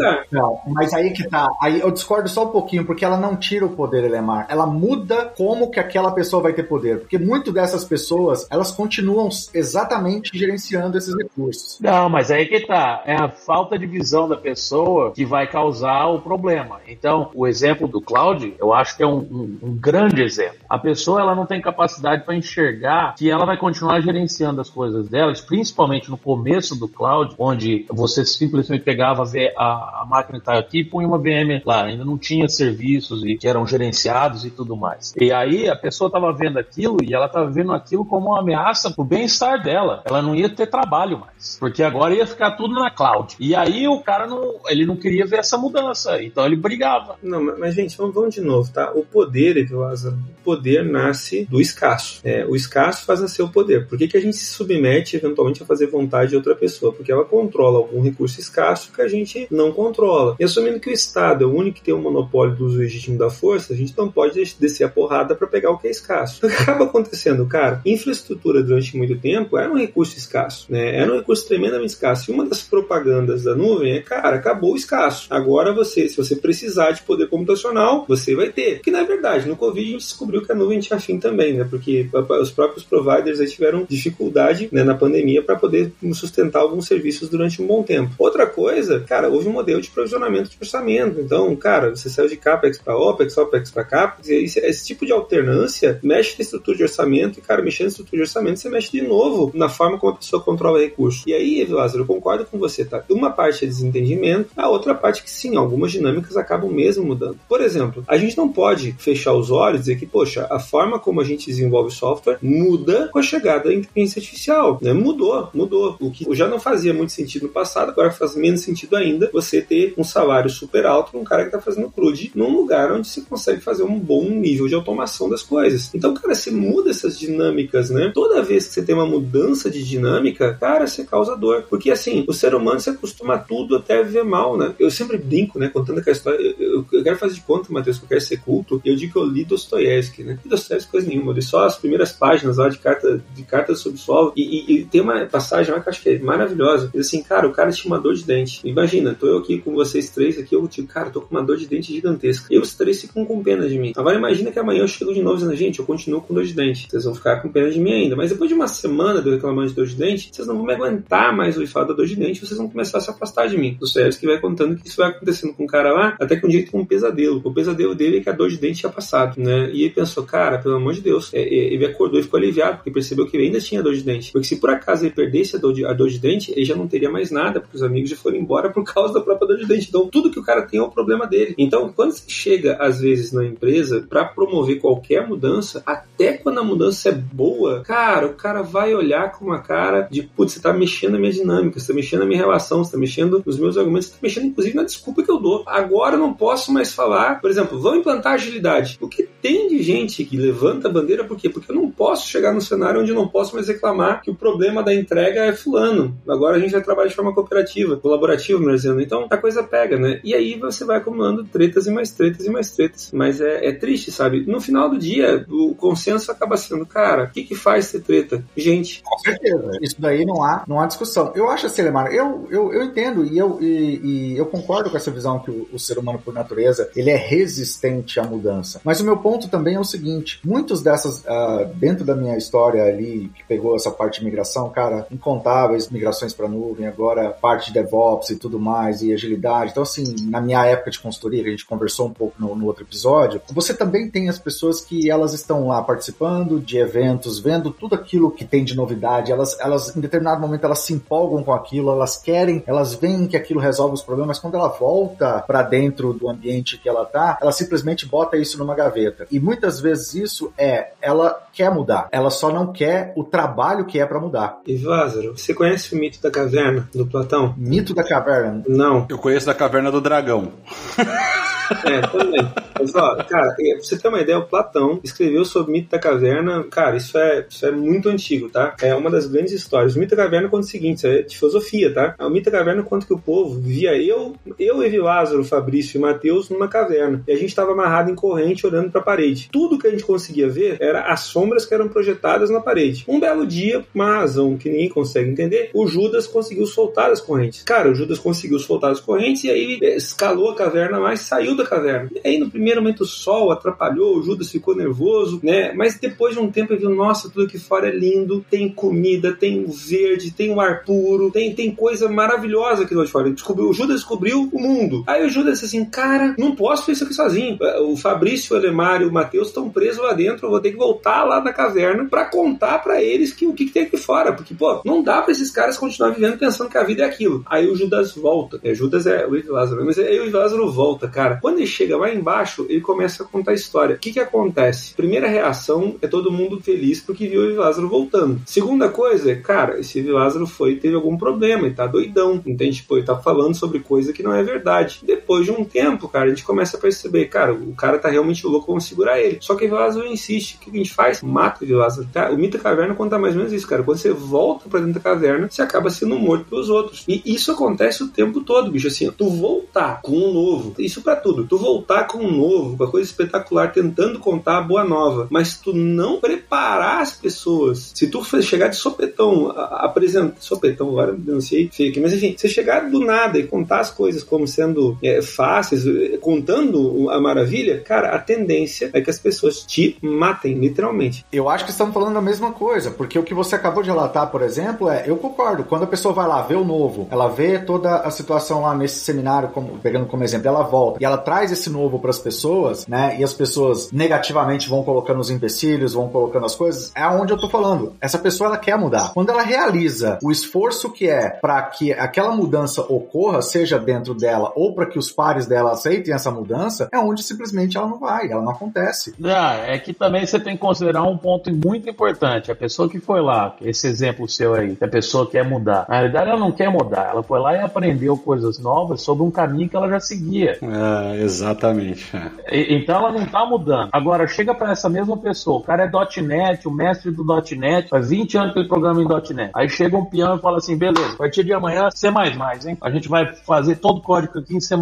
lugar.
Não, mas aí que tá. Aí eu discordo só um pouquinho, porque ela não tira o poder, Elemar. Ela muda como que aquela pessoa vai ter poder. Porque muito dessas pessoas, elas continuam exatamente gerenciando esses recursos.
Não, mas aí que tá. É a falta de visão da pessoa que vai causar o problema. Então, o exemplo do Cloud, eu acho que é um, um, um grande exemplo. A pessoa ela não tem capacidade para enxergar que ela vai continuar gerenciando as coisas delas, principalmente no começo do cloud, onde você simplesmente pegava a, a máquina estava aqui e punha uma VM lá, ainda não tinha serviços e que eram gerenciados e tudo mais. E aí a pessoa estava vendo aquilo e ela estava vendo aquilo como uma ameaça para o bem-estar dela. Ela não ia ter trabalho mais, porque agora ia ficar tudo na cloud. E aí o cara não, ele não queria ver essa mudança, então ele brigava.
Não, mas gente, vamos, vamos de novo, tá? O poder, Lázaro, o poder nasce do escasso. É, o escasso faz nascer o poder. Por que, que a gente se submete eventualmente a fazer vontade de outra pessoa? Porque ela controla algum recurso escasso que a gente não controla. E assumindo que o Estado é o único que tem o monopólio do uso legítimo da força, a gente não pode descer a porrada para pegar o que é escasso. O que acaba acontecendo, cara? Infraestrutura durante muito tempo era um recurso escasso, né? Era um recurso tremendamente escasso. E uma das propagandas da nuvem é, cara, acabou o escasso. Agora você, se você precisar de poder computacional, você vai ter. Que na verdade, no Covid a gente descobriu que a nuvem tinha fim também, né? Porque os próprios providers aí tiveram dificuldade né, na pandemia para poder sustentar alguns serviços durante um bom tempo. Outra coisa, cara, houve um modelo de provisionamento de orçamento. Então, cara, você saiu de CAPEX para OPEX, OPEX para CAPEX, e esse, esse, tipo de alternância mexe na estrutura de orçamento e, cara, mexendo na estrutura de orçamento, você mexe de novo na forma como a pessoa controla recursos. E aí, Lázaro, eu concordo com você, tá? Uma parte é desentendimento, a outra parte é que sim, algumas dinâmicas acabam mesmo mudando. Por exemplo, a gente não pode fechar os olhos e dizer que, poxa, a forma como a gente desenvolve software muda com a chegada da inteligência artificial. Né? Mudou, mudou. O que já não fazia muito sentido no passado, agora faz menos sentido ainda você ter um salário super alto para um cara que está fazendo CRUD num lugar onde você consegue fazer um bom nível de automação das coisas. Então, cara, você muda essas dinâmicas, né? Toda vez que você tem uma mudança de dinâmica, cara, você causa dor. Porque assim, o ser humano se acostuma a tudo até viver mal, né? Eu sempre brinco, né? Contando aquela história. Eu, eu quero fazer de conta, Matheus, que eu quero ser culto. Eu digo que eu li Dostoiévski, né? Li Dostoiévski coisa nenhuma. Eu li só as primeiras páginas lá de carta de carta sobre solo. E, e, e, tem uma passagem lá que eu acho que é maravilhosa. Diz assim, cara, o cara tinha uma dor de dente. Imagina, tô eu aqui com vocês três aqui, eu digo, cara, tô com uma dor de dente gigantesca. E os três ficam com pena de mim. Agora imagina que amanhã eu chego de novo dizendo, gente, eu continuo com dor de dente. Vocês vão ficar com pena de mim ainda. Mas depois de uma semana de eu reclamando de dor de dente, vocês não vão me aguentar mais o falar da dor de dente, vocês vão começar a se afastar de mim. O Sérgio que vai contando que isso vai acontecendo com o cara lá, até que um dia ele tem um pesadelo. O pesadelo dele é que a dor de dente tinha passado, né? E ele pensou, cara, pelo amor de Deus. É, é, ele acordou e ficou aliviado, porque percebeu que ele ainda tinha dor de dente. Porque se por acaso ele perdesse a dor de, a dor de dente, ele já não teria mais nada, porque os amigos já foram embora por causa da dor de dente. Então, tudo que o cara tem é o problema dele. Então, quando você chega, às vezes, na empresa para promover qualquer mudança, até quando a mudança é boa, cara, o cara vai olhar com uma cara de, putz, você tá mexendo na minha dinâmica, você tá mexendo na minha relação, você tá mexendo nos meus argumentos, você tá mexendo, inclusive, na desculpa que eu dou. Agora eu não posso mais falar, por exemplo, vamos implantar agilidade. O que tem de gente que levanta a bandeira, por quê? Porque eu não posso chegar no cenário onde eu não posso mais reclamar que o problema da entrega é fulano. Agora a gente vai trabalhar de forma cooperativa, colaborativa, melhor dizendo. Então, Então a coisa pega, né? E aí você vai acumulando tretas e mais tretas e mais tretas. Mas é, é triste, sabe? No final do dia, o consenso acaba sendo, cara, o que, que faz ter treta? Gente.
Com certeza. Isso daí não há, não há discussão. Eu acho assim, Lemar, eu, eu, eu entendo e eu, e, e eu concordo com essa visão que o, o, ser humano, por natureza, ele é resistente à mudança. Mas o meu ponto também é o seguinte: muitos dessas, uh, dentro da minha história ali, que pegou essa parte de migração, cara, incontáveis migrações para nuvem, agora parte de DevOps e tudo mais, e agilidade. Então, assim, na minha época de consultoria, que a gente conversou um pouco no, no outro episódio, você também tem as pessoas que elas estão lá participando de eventos, vendo tudo aquilo que tem de novidade, elas, elas em determinado momento elas se empolgam com aquilo, elas querem, elas veem que aquilo resolve os problemas, mas quando ela volta para dentro do ambiente que ela tá, ela simplesmente bota isso numa gaveta. E muitas vezes isso é, ela quer mudar, ela só não quer o trabalho que é para mudar.
E Lázaro, você conhece o mito da caverna do Platão?
Mito da caverna?
Não.
Eu conheço da caverna do dragão.
É, também. Mas, ó, cara, pra você ter uma ideia, o Platão escreveu sobre o mito da caverna. Cara, isso é, isso é muito antigo, tá? É uma das grandes histórias. O mito da caverna conta o seguinte: isso é de filosofia, tá? O mito da caverna conta que o povo via eu, eu, Evi Lázaro, Fabrício e Mateus numa caverna. E a gente estava amarrado em corrente olhando para a parede. Tudo que a gente conseguia ver era as sombras que eram projetadas na parede. Um belo dia, por uma razão que ninguém consegue entender, o Judas conseguiu soltar as correntes. Cara, o Judas conseguiu soltar as correntes e aí escalou a caverna mais saiu da caverna. E aí, no primeiro momento, o sol atrapalhou, o Judas ficou nervoso, né? Mas depois de um tempo, ele viu: nossa, tudo aqui fora é lindo, tem comida, tem verde, tem o ar puro, tem, tem coisa maravilhosa aqui lá de fora. Ele descobriu, o Judas descobriu o mundo. Aí o Judas disse assim: cara, não posso fazer isso aqui sozinho. O Fabrício, o Elemar e o Matheus estão presos lá dentro, eu vou ter que voltar lá da caverna para contar para eles que o que, que, tem aqui fora. Porque, pô, não dá para esses caras continuar vivendo pensando que a vida é aquilo. Aí o Judas volta. É, Judas é o Lázaro, mas aí o Lázaro volta, cara. Quando ele chega lá embaixo, ele começa a contar a história. O que que acontece? Primeira reação é todo mundo feliz porque viu o Lázaro voltando. Segunda coisa é, cara, esse Lázaro foi teve algum problema, ele tá doidão, entende? Tipo, ele tá falando sobre coisa que não é verdade. Depois de um tempo, cara, a gente começa a perceber, cara, o cara tá realmente louco, vamos segurar ele. Só que o Lázaro insiste. O que a gente faz? Mata o Lázaro. Tá? O mito da caverna conta mais ou menos isso, cara. Quando você volta pra dentro da caverna, você acaba sendo morto pelos outros. E isso acontece o tempo todo, bicho. Assim, tu voltar com um novo, isso para tudo. Tu voltar com um novo, com a coisa espetacular, tentando contar a boa nova, mas tu não preparar as pessoas. Se tu chegar de sopetão, apresentar. Sopetão, agora denunciei fake, mas enfim, você chegar do nada e contar as coisas como sendo é, fáceis, é, contando a maravilha, cara, a tendência é que as pessoas te matem, literalmente.
Eu acho que estamos falando a mesma coisa, porque o que você acabou de relatar, por exemplo, é, eu concordo, quando a pessoa vai lá ver o novo, ela vê toda a situação lá nesse seminário, como, pegando como exemplo, ela volta e ela traz esse novo para as pessoas, né? E as pessoas negativamente vão colocando os empecilhos, vão colocando as coisas. É onde eu tô falando. Essa pessoa ela quer mudar. Quando ela realiza o esforço que é para que aquela mudança ocorra, seja dentro dela ou para que os pares dela aceitem essa mudança, é onde simplesmente ela não vai, ela não acontece.
Ah, é que também você tem que considerar um ponto muito importante. A pessoa que foi lá, esse exemplo seu aí, a pessoa quer mudar. Na realidade, ela não quer mudar. Ela foi lá e aprendeu coisas novas sobre um caminho que ela já seguia.
É, exatamente.
É. E, então ela não tá mudando. Agora, chega para essa mesma pessoa, o cara é .NET, o mestre do .NET, faz 20 anos que ele programa em .NET. Aí chega um peão e fala assim, beleza, a partir de amanhã C++, hein? A gente vai fazer todo o código aqui em C++.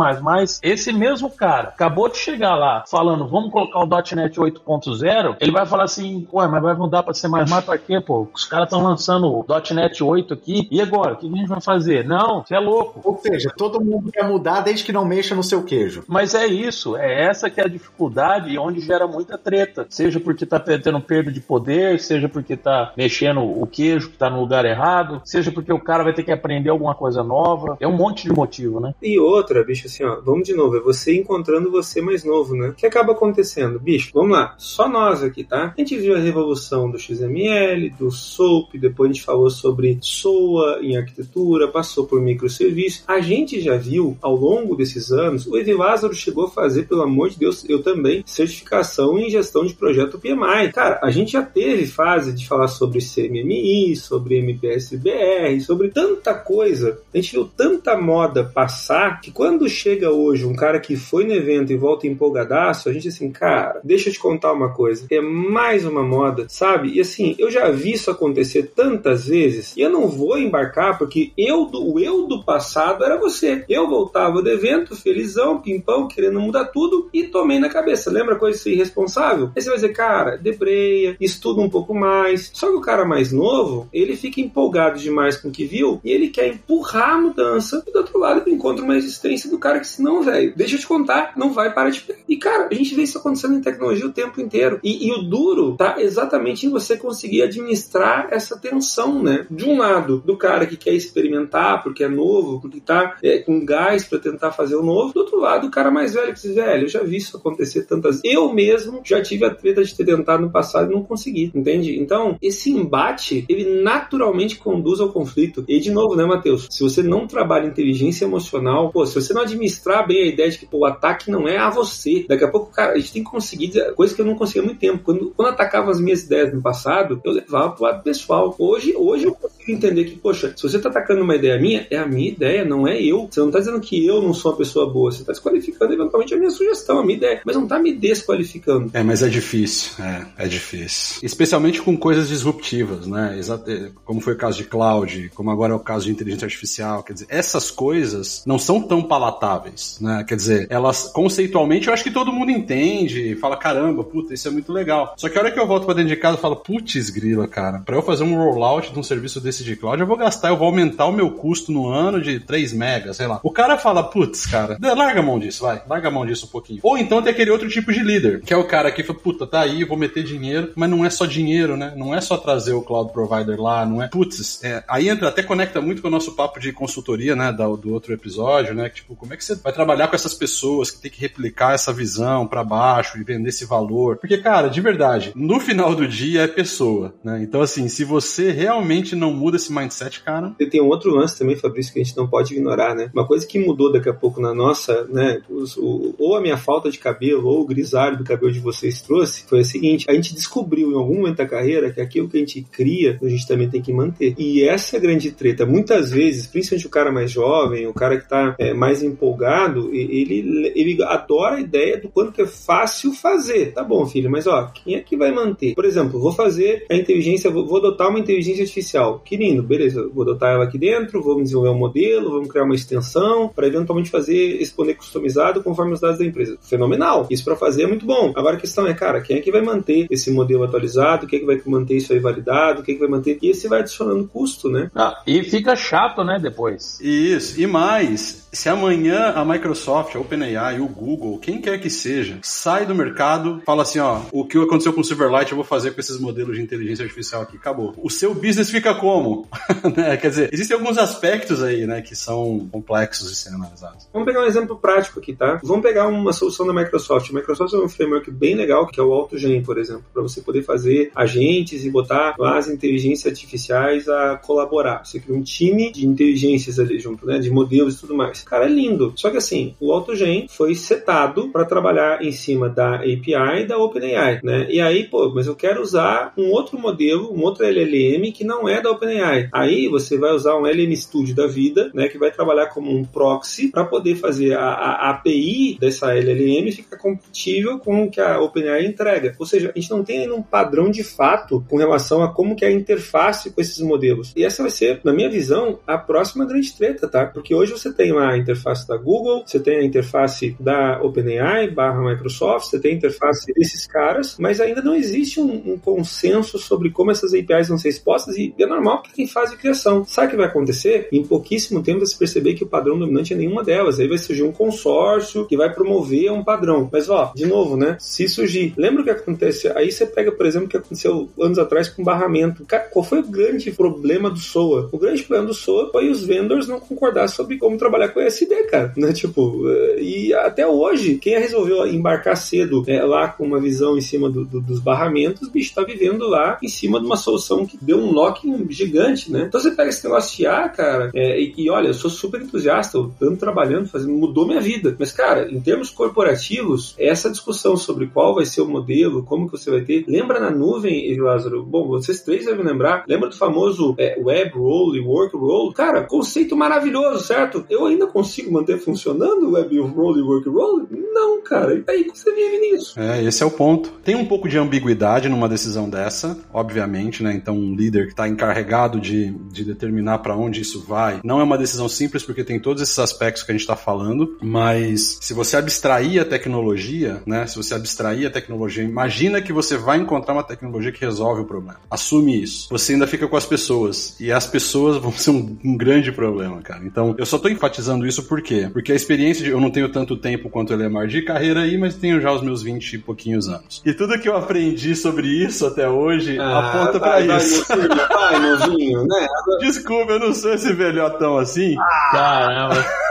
Esse mesmo cara acabou de chegar lá falando, vamos colocar o .NET 8.0, ele vai falar assim, ué, mas vai mudar para C++ pra quê, pô? Os caras estão lançando o .NET 8 aqui, e agora? O que a gente vai fazer? Não, você é louco.
Ou seja, todo mundo quer mudar desde que não mexa no seu queijo.
Mas é isso, é essa que é a dificuldade e onde gera muita treta. Seja porque tá tendo perda de poder, seja porque tá mexendo o queijo que tá no lugar errado, seja porque o cara vai ter que aprender alguma coisa nova. É um monte de motivo, né?
E outra, bicho, assim, ó, vamos de novo, é você encontrando você mais novo, né? O que acaba acontecendo? Bicho, vamos lá, só nós aqui, tá? A gente viu a revolução do XML, do SOAP, depois a gente falou sobre SOA em arquitetura, passou por microserviços. A gente já viu, ao longo desses anos, o Evi Lázaro chegou a fazer, pelo amor de Deus, eu também, certificação em gestão de projeto PMI. Cara, a gente já teve fase de falar sobre CMMI, sobre MPSBR, sobre tanta coisa. A gente viu tanta moda passar que quando chega hoje um cara que foi no evento e volta empolgadaço, a gente assim, cara, deixa eu te contar uma coisa. É mais uma moda, sabe? E assim, eu já vi isso acontecer tantas vezes e eu não vou embarcar porque eu do, o eu do passado era você. Eu voltava do evento felizão, pimpão, querendo mudar tudo e tomei na cabeça. Lembra coisa de ser irresponsável? Aí você vai dizer, cara, debreia, estuda um pouco mais. Só que o cara mais novo, ele fica empolgado demais com o que viu e ele quer empurrar a mudança e do outro lado ele encontra uma resistência do cara que se não, velho, deixa eu te contar, não vai parar de pegar. E cara, a gente vê isso acontecendo em tecnologia o tempo inteiro. E, e o duro tá exatamente em você conseguir administrar essa tensão, né? De um lado, do cara que quer experimentar porque é novo, porque tá é, com gás para tentar fazer o novo. Do outro lado, o cara mais velho que diz, velho, eu já vi isso acontecer tantas Eu mesmo já tive a treta de ter tentado no passado e não consegui, entende? Então, esse embate, ele naturalmente conduz ao conflito. E de novo, né, Matheus? Se você não trabalha inteligência emocional, pô, se você não administrar bem a ideia de que pô, o ataque não é a você, daqui a pouco, cara, a gente tem que conseguir coisa que eu não conseguia há muito tempo. Quando, quando atacava as minhas ideias no passado, eu levava pro lado pessoal. Hoje, hoje eu consigo entender que, poxa, se você tá atacando uma ideia minha, é a minha ideia, não é eu. Você não tá dizendo que eu não sou uma pessoa boa, você tá desqualificando eventualmente a minha sugestão, a minha ideia, mas não tá me desqualificando.
É, mas é difícil, é, é difícil. Especialmente com coisas disruptivas, né? É, como foi o caso de cloud, como agora é o caso de inteligência artificial, quer dizer, essas coisas não são tão palatáveis, né? Quer dizer, elas conceitualmente eu acho que todo mundo entende, fala caramba, puta, isso é muito legal. Só que a hora que eu volto para dentro de casa, eu falo, putz, grila, cara, para eu fazer um rollout de um serviço desse de cloud, eu vou gastar, eu vou aumentar o meu custo no ano de 3 megas, sei lá. O cara fala, putz, cara, larga a mão disso, vai, larga a mão disso um pouquinho. Ou então tem aquele outro tipo de líder, que é o cara que fala, puta, tá aí, vou meter dinheiro, mas não é só dinheiro, né? Não é só trazer o cloud provider lá, não é, putz, é, aí entra, até conecta muito com o nosso papo de consultoria, né, do, do outro episódio, né, tipo, como é que você vai trabalhar com essas pessoas que tem que replicar essa visão para baixo e vender esse valor? Porque, cara, de verdade, no final do dia é pessoa, né? Então, assim, se você realmente não muda esse mindset, cara.
E tem um outro lance também, Fabrício, que a gente não pode ignorar, né? Uma coisa que mudou daqui a pouco na nossa, né? Os, o, ou a minha falta de cabelo, ou o grisalho do cabelo de vocês trouxe, foi a seguinte: a gente descobriu em algum momento da carreira que aquilo que a gente cria, a gente também tem que manter. E essa é a grande treta. Muitas vezes, principalmente o cara mais jovem, o cara que tá é, mais empolgado, ele, ele adora a ideia do quanto que é fácil fazer. Tá bom, filho, mas ó, quem é que vai manter? Por exemplo, vou fazer a inteligência, vou, vou adotar uma inteligência artificial. Que lindo, beleza, vou adotar ela aqui dentro, vamos desenvolver um modelo, vamos criar uma extensão para eventualmente fazer exponer customizado conforme os dados da empresa. Fenomenal. Isso para fazer é muito bom. Agora a questão é, cara, quem é que vai manter esse modelo atualizado? Quem é que vai manter isso aí validado? Quem é que vai manter? E esse vai adicionando custo, né?
Ah, e fica chato, né, depois.
Isso. E mais, se amanhã a Microsoft, a OpenAI, o Google, quem quer que seja, sai do mercado, fala assim, ó, o que aconteceu com o Silverlight eu vou fazer com esses modelos de inteligência artificial aqui, acabou. O seu business fica como? né? Quer dizer, existem alguns aspectos aí, né, que são complexos de serem analisados.
Vamos pegar um exemplo prático aqui, tá? Vamos pegar uma solução da Microsoft. A Microsoft é um framework bem legal, que é o AutoGen, por exemplo, para você poder fazer agentes e botar as inteligências artificiais a colaborar. Você cria um time de inteligências ali junto, né, de modelos e tudo mais. Cara, é lindo. Só que assim, o AutoGen foi setado para trabalhar em cima da API da OpenAI, né? E aí, pô, mas eu quero usar um outro modelo, um outro LLM que não é da OpenAI. Aí você vai usar um LM Studio da vida, né, que vai trabalhar como um proxy para poder fazer a, a, API dessa LLM ficar compatível com o que a OpenAI entrega. Ou seja, a gente não tem ainda um padrão de fato com relação a como que é a interface com esses modelos. E essa vai ser, na minha visão, a próxima grande treta, tá? Porque hoje você tem lá a interface da Google, você tem a interface da OpenAI barra Microsoft, você tem a interface desses caras, mas ainda não existe um, um consenso sobre como essas APIs vão ser expostas e é normal para quem faz de criação. Sabe o que vai acontecer? Em pouquíssimo tempo você perceber que o padrão dominante é nenhuma delas. Aí vai surgir um consórcio que vai promover um padrão. Mas ó, de novo, né? Se surgir, lembra o que acontece? Aí você pega, por exemplo, o que aconteceu anos atrás com barramento. Qual foi o grande problema do SOA? O grande problema do SOA foi os vendors não concordar sobre como trabalhar com SD, cara. Né? Tipo, eh, e até hoje, quem resolveu embarcar cedo é, lá com uma visão em cima do, do, dos barramentos, bicho tá vivendo lá em cima de uma solução que deu um lock gigante, né? Então você pega esse negócio de IA, cara, é, e, e, olha, eu sou super entusiasta, eu ando trabalhando, fazendo, mudou minha vida. Mas, cara, em termos corporativos, essa discussão sobre qual vai ser o modelo, como que você vai ter, lembra na nuvem, Lázaro? Bom, vocês três devem lembrar, lembra do famoso é, web role e work role? Cara, conceito maravilhoso, certo? Eu ainda consigo manter funcionando o web role e work role? Não, cara. E aí você vive nisso.
É, esse é o ponto. Tem um pouco de ambiguidade numa decisão dessa, obviamente, né? Então, um líder que está encarregado de, de determinar para onde isso vai, não é uma decisão simples porque tem todos esses aspectos que a gente está falando, mas se você abstrair a tecnologia, né? Se você abstrair a tecnologia, imagina que você vai encontrar uma tecnologia que resolve o problema. Assume isso. Você ainda fica com as pessoas e as pessoas vão ser um, um grande problema, cara. Então, eu só estou enfatizando isso por quê? Porque a experiência de eu não tenho tanto tempo quanto o Elemar de carreira aí, mas tenho já os meus 20 e pouquinos anos. E tudo que eu aprendi sobre isso até hoje ah, aponta para isso.
Vai, novinho, né?
Desculpa, eu não sou esse velhotão assim.
Ah, Caramba.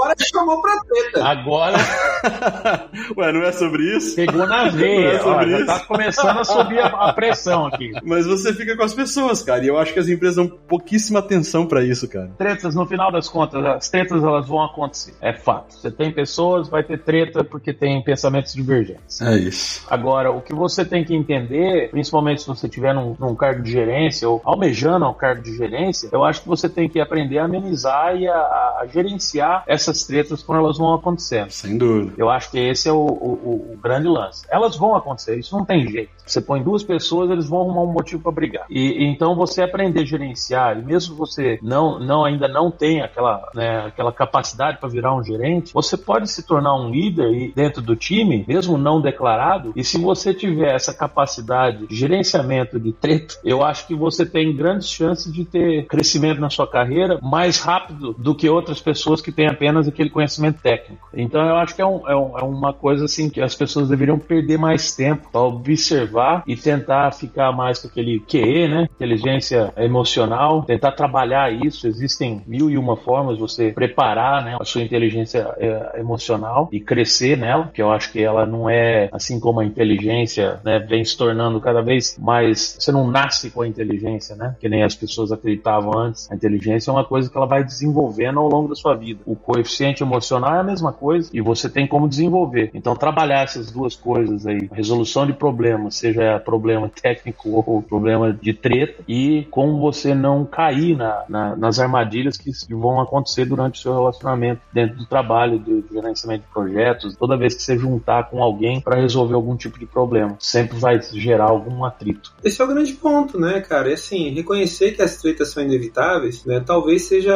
Agora chamou pra treta.
Agora.
Ué, não é sobre isso?
Pegou na veia. É Ó, já tá começando a subir a, a, pressão aqui.
Mas você fica com as pessoas, cara. E eu acho que as empresas dão pouquíssima atenção para isso, cara.
Tretas, no final das contas, as tretas elas vão acontecer. É fato. Você tem pessoas, vai ter treta porque tem pensamentos divergentes.
É isso.
Agora, o que você tem que entender, principalmente se você estiver num, num cargo de gerência ou almejando um cargo de gerência, eu acho que você tem que aprender a amenizar e a, a gerenciar essas tretas quando elas vão acontecendo.
Sem dúvida.
Eu acho que esse é o, o, o, grande lance. Elas vão acontecer, isso não tem jeito. Você põe duas pessoas, eles vão arrumar um motivo para brigar. E então você aprender a gerenciar, e mesmo você não, não ainda não tem aquela, né, aquela capacidade para virar um gerente, você pode se tornar um líder dentro do time, mesmo não declarado. E se você tiver essa capacidade de gerenciamento de treta, eu acho que você tem grandes chances de ter crescimento na sua carreira mais rápido do que outras pessoas que têm apenas aquele conhecimento técnico. Então eu acho que é, um, é, um, é uma coisa assim que as pessoas deveriam perder mais tempo para observar e tentar ficar mais com aquele QE, né? Inteligência emocional, tentar trabalhar isso. Existem mil e uma formas de você preparar né, a sua inteligência é, emocional e crescer nela, que eu acho que ela não é assim como a inteligência né, vem se tornando cada vez mais. Você não nasce com a inteligência, né? Que nem as pessoas acreditavam antes. A inteligência é uma coisa que ela vai desenvolvendo ao longo da sua vida. O coeficiente emocional é a mesma coisa e você tem como desenvolver. Então, trabalhar essas duas coisas aí, resolução de problemas, seja problema técnico ou problema de treta, e como você não cair na, na, nas armadilhas que vão acontecer durante o seu relacionamento dentro do trabalho, do gerenciamento de projetos, toda vez que você juntar com alguém para resolver algum tipo de problema. Sempre vai gerar algum atrito.
Esse é o grande ponto, né, cara? É assim, reconhecer que as tretas são inevitáveis, né? Talvez seja.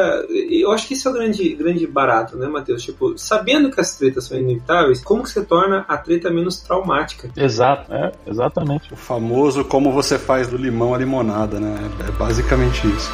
Eu acho que esse é o grande, grande barato, né, Matheus? Tipo, sabendo que as tretas são inevitáveis, como que você torna a treta menos traumática?
Exato, é, exatamente.
O famoso como você faz do limão a limonada, né? É basicamente isso.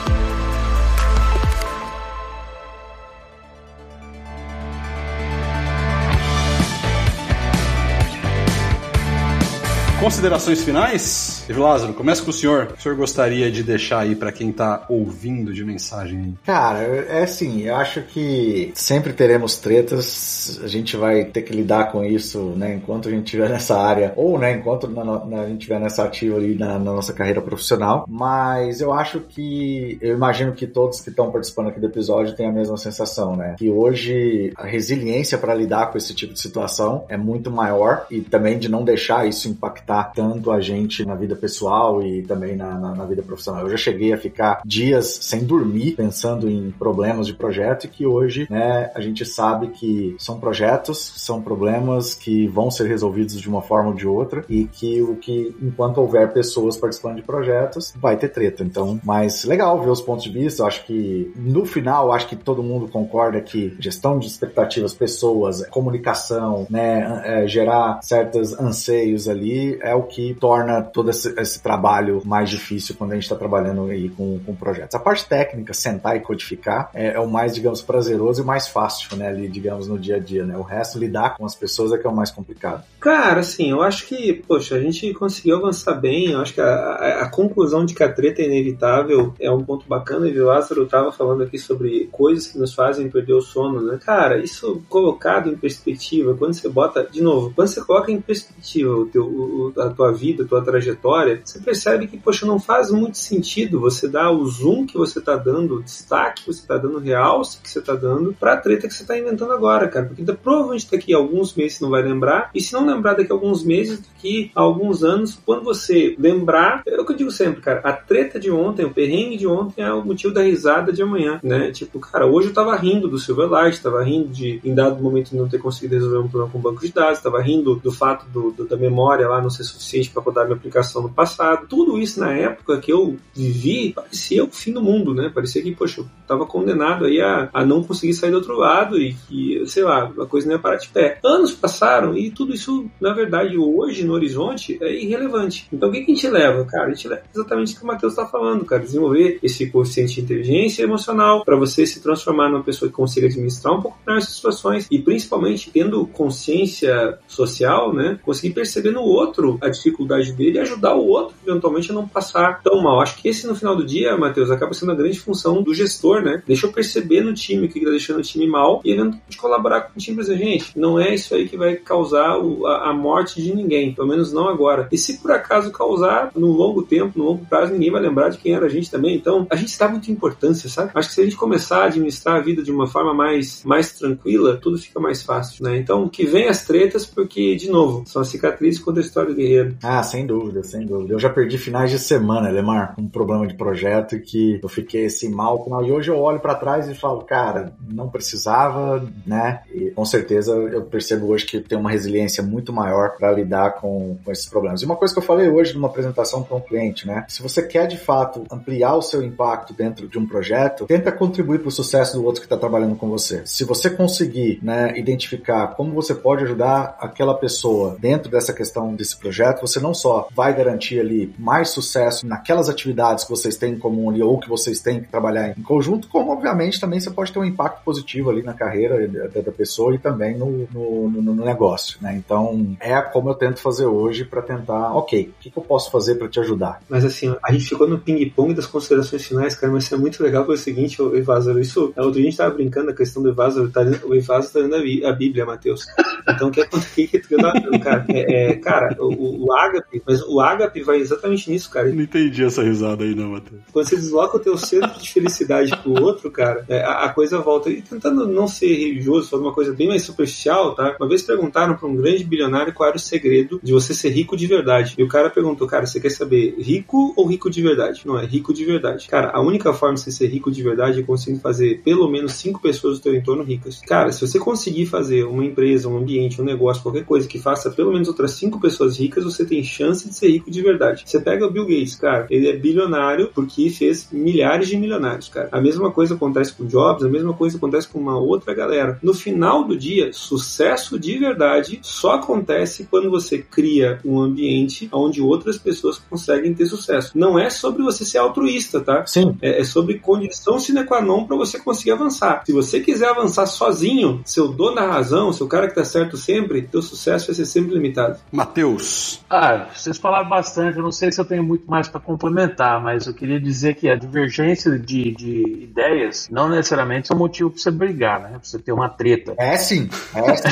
Considerações finais? Lázaro, começa com o senhor. O senhor gostaria de deixar aí para quem tá ouvindo de mensagem?
Cara, é assim, eu acho que sempre teremos tretas, a gente vai ter que lidar com isso, né, enquanto a gente estiver nessa área, ou, né, enquanto na, na, a gente estiver nessa ativa ali na, na, nossa carreira profissional, mas eu acho que, eu imagino que todos que estão participando aqui do episódio têm a mesma sensação, né, que hoje a resiliência para lidar com esse tipo de situação é muito maior e também de não deixar isso impactar tanto a gente na vida pessoal e também na, na, na, vida profissional. Eu já cheguei a ficar dias sem dormir pensando em problemas de projeto e que hoje né, a gente sabe que são projetos, são problemas que vão ser resolvidos de uma forma ou de outra e que o que, enquanto houver pessoas participando de projetos, vai ter treta. Então, mas legal ver os pontos de vista. Eu acho que no final, acho que todo mundo concorda que gestão de expectativas, pessoas, comunicação, né, é, gerar certos anseios ali é o que torna todo esse, esse trabalho mais difícil quando a gente está trabalhando aí com, com projetos. A parte técnica, sentar e codificar, é, é, o mais, digamos, prazeroso e mais fácil, né, ali, digamos, no dia a dia, né? O resto, lidar com as pessoas é que é o mais complicado.
Cara, assim, eu acho que, poxa, a gente conseguiu avançar bem, eu acho que a, a, a conclusão de que a treta é inevitável é um ponto bacana, e o Lázaro estava falando aqui sobre coisas que nos fazem perder o sono, né? Cara, isso colocado em perspectiva, quando você bota, de novo, quando você coloca em perspectiva o teu, o, a tua vida, a tua trajetória, história, você percebe que, poxa, não faz muito sentido você dar o zoom que você tá dando, o destaque que você tá dando, o realce que você tá dando pra treta que você tá inventando agora, cara. Porque provavelmente daqui a alguns meses você não vai lembrar, e se não lembrar daqui a alguns meses, daqui a alguns anos, quando você lembrar, é o que eu digo sempre, cara, a treta de ontem, o perrengue de ontem é o motivo da risada de amanhã, né? Tipo, cara, hoje eu tava rindo do Silverlight, tava rindo de, em dado momento, não ter conseguido resolver um problema com o banco de dados, tava rindo do fato do, do, da memória lá não ser suficiente para rodar minha aplicação no passado. Tudo isso na época que eu vivi parecia o fim do mundo, né? Parecia que, poxa, eu tava condenado aí a, a não conseguir sair do outro lado e que, sei lá, a coisa não ia parar de pé. Anos passaram e tudo isso, na verdade, hoje no horizonte é irrelevante. Então o que, que a gente leva? Cara, a gente leva exatamente o que o Matheus está falando, cara. Desenvolver esse consciente de inteligência emocional para você se transformar numa pessoa que consiga administrar um pouco melhor essas situações e principalmente tendo consciência social, né? Conseguir perceber no outro a dificuldade dele e ajudar o outro eventualmente a não passar tão mal. Acho que esse no final do dia, Matheus, acaba sendo a grande função do gestor, né? Deixa eu perceber no time o que está deixando o time mal e eventualmente colaborar com o time para dizer, gente, não é isso aí que vai causar o, a, a, morte de ninguém, pelo menos não agora. E se por acaso causar no longo tempo, no longo prazo, ninguém vai lembrar de quem era a gente também. Então, a gente dá muita importância, sabe? Acho que se a gente começar a administrar a vida de uma forma mais, mais tranquila, tudo fica mais fácil, né? Então, que vem as tretas, porque, de novo, são as cicatrizes contra a história do guerreiro.
Ah, sem dúvida, sem dúvida. Eu já perdi finais de semana, Lemar, um problema de projeto que eu fiquei assim mal. E hoje eu olho para trás e falo, cara, não precisava, né? E com certeza eu percebo hoje que tem uma resiliência muito maior para lidar com, com esses problemas. E uma coisa que eu falei hoje numa apresentação para um cliente, né? Se você quer de fato ampliar o seu impacto dentro de um projeto, tenta contribuir para o sucesso do outro que está trabalhando com você. Se você conseguir, né, identificar como você pode ajudar aquela pessoa dentro dessa questão desse projeto, você não só vai garantir ali mais sucesso naquelas atividades que vocês têm em comum ali ou que vocês têm que trabalhar em conjunto, como obviamente também você pode ter um impacto positivo ali na carreira da, pessoa e também no, no, no, negócio, né? Então é como eu tento fazer hoje para tentar, ok, o que, que, eu posso fazer para te ajudar?
Mas assim, a gente ficou no ping-pong das considerações finais, cara, mas isso é muito legal foi o seguinte, o Evázaro, isso, outro dia a gente tava brincando a questão do Evázaro, tá, o Evázaro tá lendo a Bíblia, Matheus. Então o que acontece? que tu cara? É, é, cara, o, o ágape, mas o ágape vai exatamente nisso, cara.
Não entendi essa risada aí, não, Matheus.
Quando você desloca o teu centro de felicidade pro outro, cara, é, a, a, coisa volta. E tentando não ser religioso, falar uma coisa bem mais superficial, tá? Uma vez perguntaram para um grande bilionário qual era o segredo de você ser rico de verdade. E o cara perguntou, cara, você quer saber rico ou rico de verdade? Não, é rico de verdade. Cara, a única forma de você ser rico de verdade é conseguir fazer pelo menos cinco pessoas do teu entorno ricas. Cara, se você conseguir fazer uma empresa, um ambiente, um negócio, qualquer coisa que faça pelo menos outras cinco pessoas ricas, você tem chance de ser rico de verdade. Você pega o Bill Gates, cara, ele é bilionário porque fez milhares de milionários, cara. A mesma coisa acontece com Jobs, a mesma coisa acontece com uma outra galera. No final do dia, sucesso de verdade só acontece quando você cria um ambiente onde outras pessoas conseguem ter sucesso. Não é sobre você ser altruísta, tá?
Sim.
É, é sobre condição sine qua non para você conseguir avançar. Se você quiser avançar sozinho, seu dono da razão, seu cara que tá certo sempre, teu sucesso vai ser sempre limitado.
Matheus.
Ah, vocês falaram bastante, eu não sei se eu tenho muito mais para complementar, mas eu queria dizer que a divergência de, de ideias não necessariamente é um motivo para você brigar, né? Pra você ter uma treta.
É sim, é sim.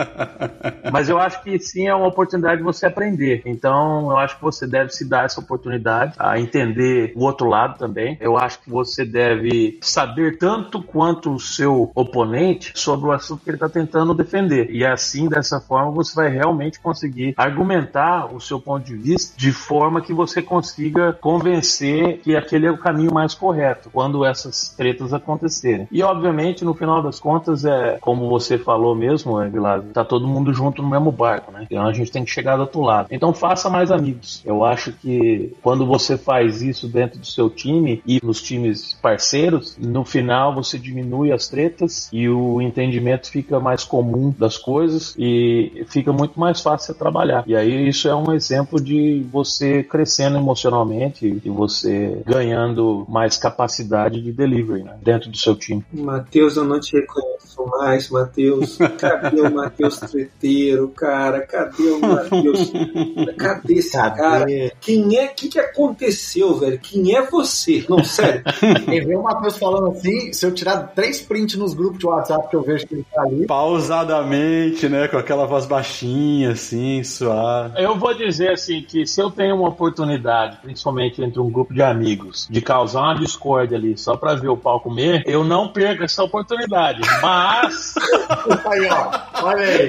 mas eu acho que sim é uma oportunidade de você aprender. Então, eu acho que você deve se dar essa oportunidade a entender o outro lado também. Eu acho que você deve saber tanto quanto o seu oponente sobre o assunto que ele está tentando defender. E assim, dessa forma, você vai realmente conseguir argumentar o seu ponto de vista de forma que você consiga convencer que aquele é o caminho mais correto quando essas tretas acontecerem. E obviamente, no final das contas, é como você falou mesmo, Aguilar, tá todo mundo junto no mesmo barco, né? Então a gente tem que chegar do outro lado. Então faça mais amigos. Eu acho que quando você faz isso dentro do seu time e nos times parceiros, no final você diminui as tretas e o entendimento fica mais comum das coisas e fica muito mais fácil trabalhar. E aí isso é um exemplo de você crescendo emocionalmente e você ganhando mais capacidade de delivery né, dentro do seu time.
Matheus, eu não te reconheço mais, Matheus. Cadê o Matheus treteiro? cara. Cadê o Matheus? Cadê esse
Cadê?
cara? Quem é? O que, que aconteceu, velho? Quem é você? Não, sério.
E ver o Matheus falando assim, se eu tirar três prints nos grupos de WhatsApp que eu vejo que ele tá ali,
Pausadamente, né? Com aquela voz baixinha, assim, suave.
Eu vou dizer assim que se eu tenho uma oportunidade, principalmente entre um grupo de amigos, de causar uma discórdia ali só pra ver o pau comer, eu não perco essa oportunidade. Mas
aí ó, olha aí.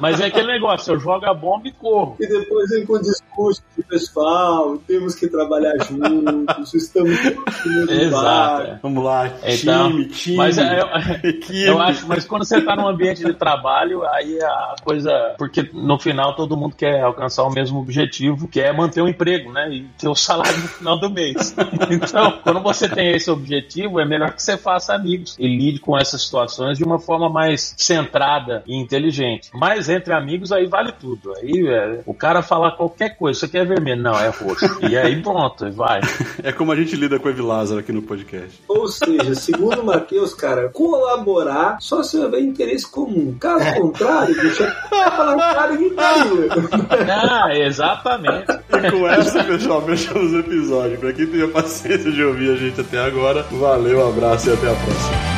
Mas é aquele negócio, eu jogo a bomba e corro.
E depois vem com o discurso de pessoal, temos que trabalhar juntos, estamos todos no
Exato. é.
Vamos lá,
Então,
time, time.
Mas é, eu,
equipe.
eu acho, mas quando você tá num ambiente de trabalho, aí a coisa. Porque no final todo mundo quer alcançar o mesmo objetivo, que é manter o emprego, né? E ter o salário no final do mês. Então, quando você tem esse objetivo, é melhor que você faça amigos e lide com essas situações de uma forma mais centrada e inteligente. Mas entre amigos, aí vale tudo. Aí é, o cara falar qualquer coisa, você quer vermelho? Não, é roxo. E aí pronto, vai.
É como a gente lida com o Evilázaro aqui no podcast.
Ou seja, segundo o Matheus, cara, colaborar só se houver interesse comum. Caso contrário, deixa eu falar cara e gritaria.
Ah, exatamente.
E com essa, pessoal, fechamos o episódio. Pra quem teve a paciência de ouvir a gente até agora, valeu, um abraço e até a próxima.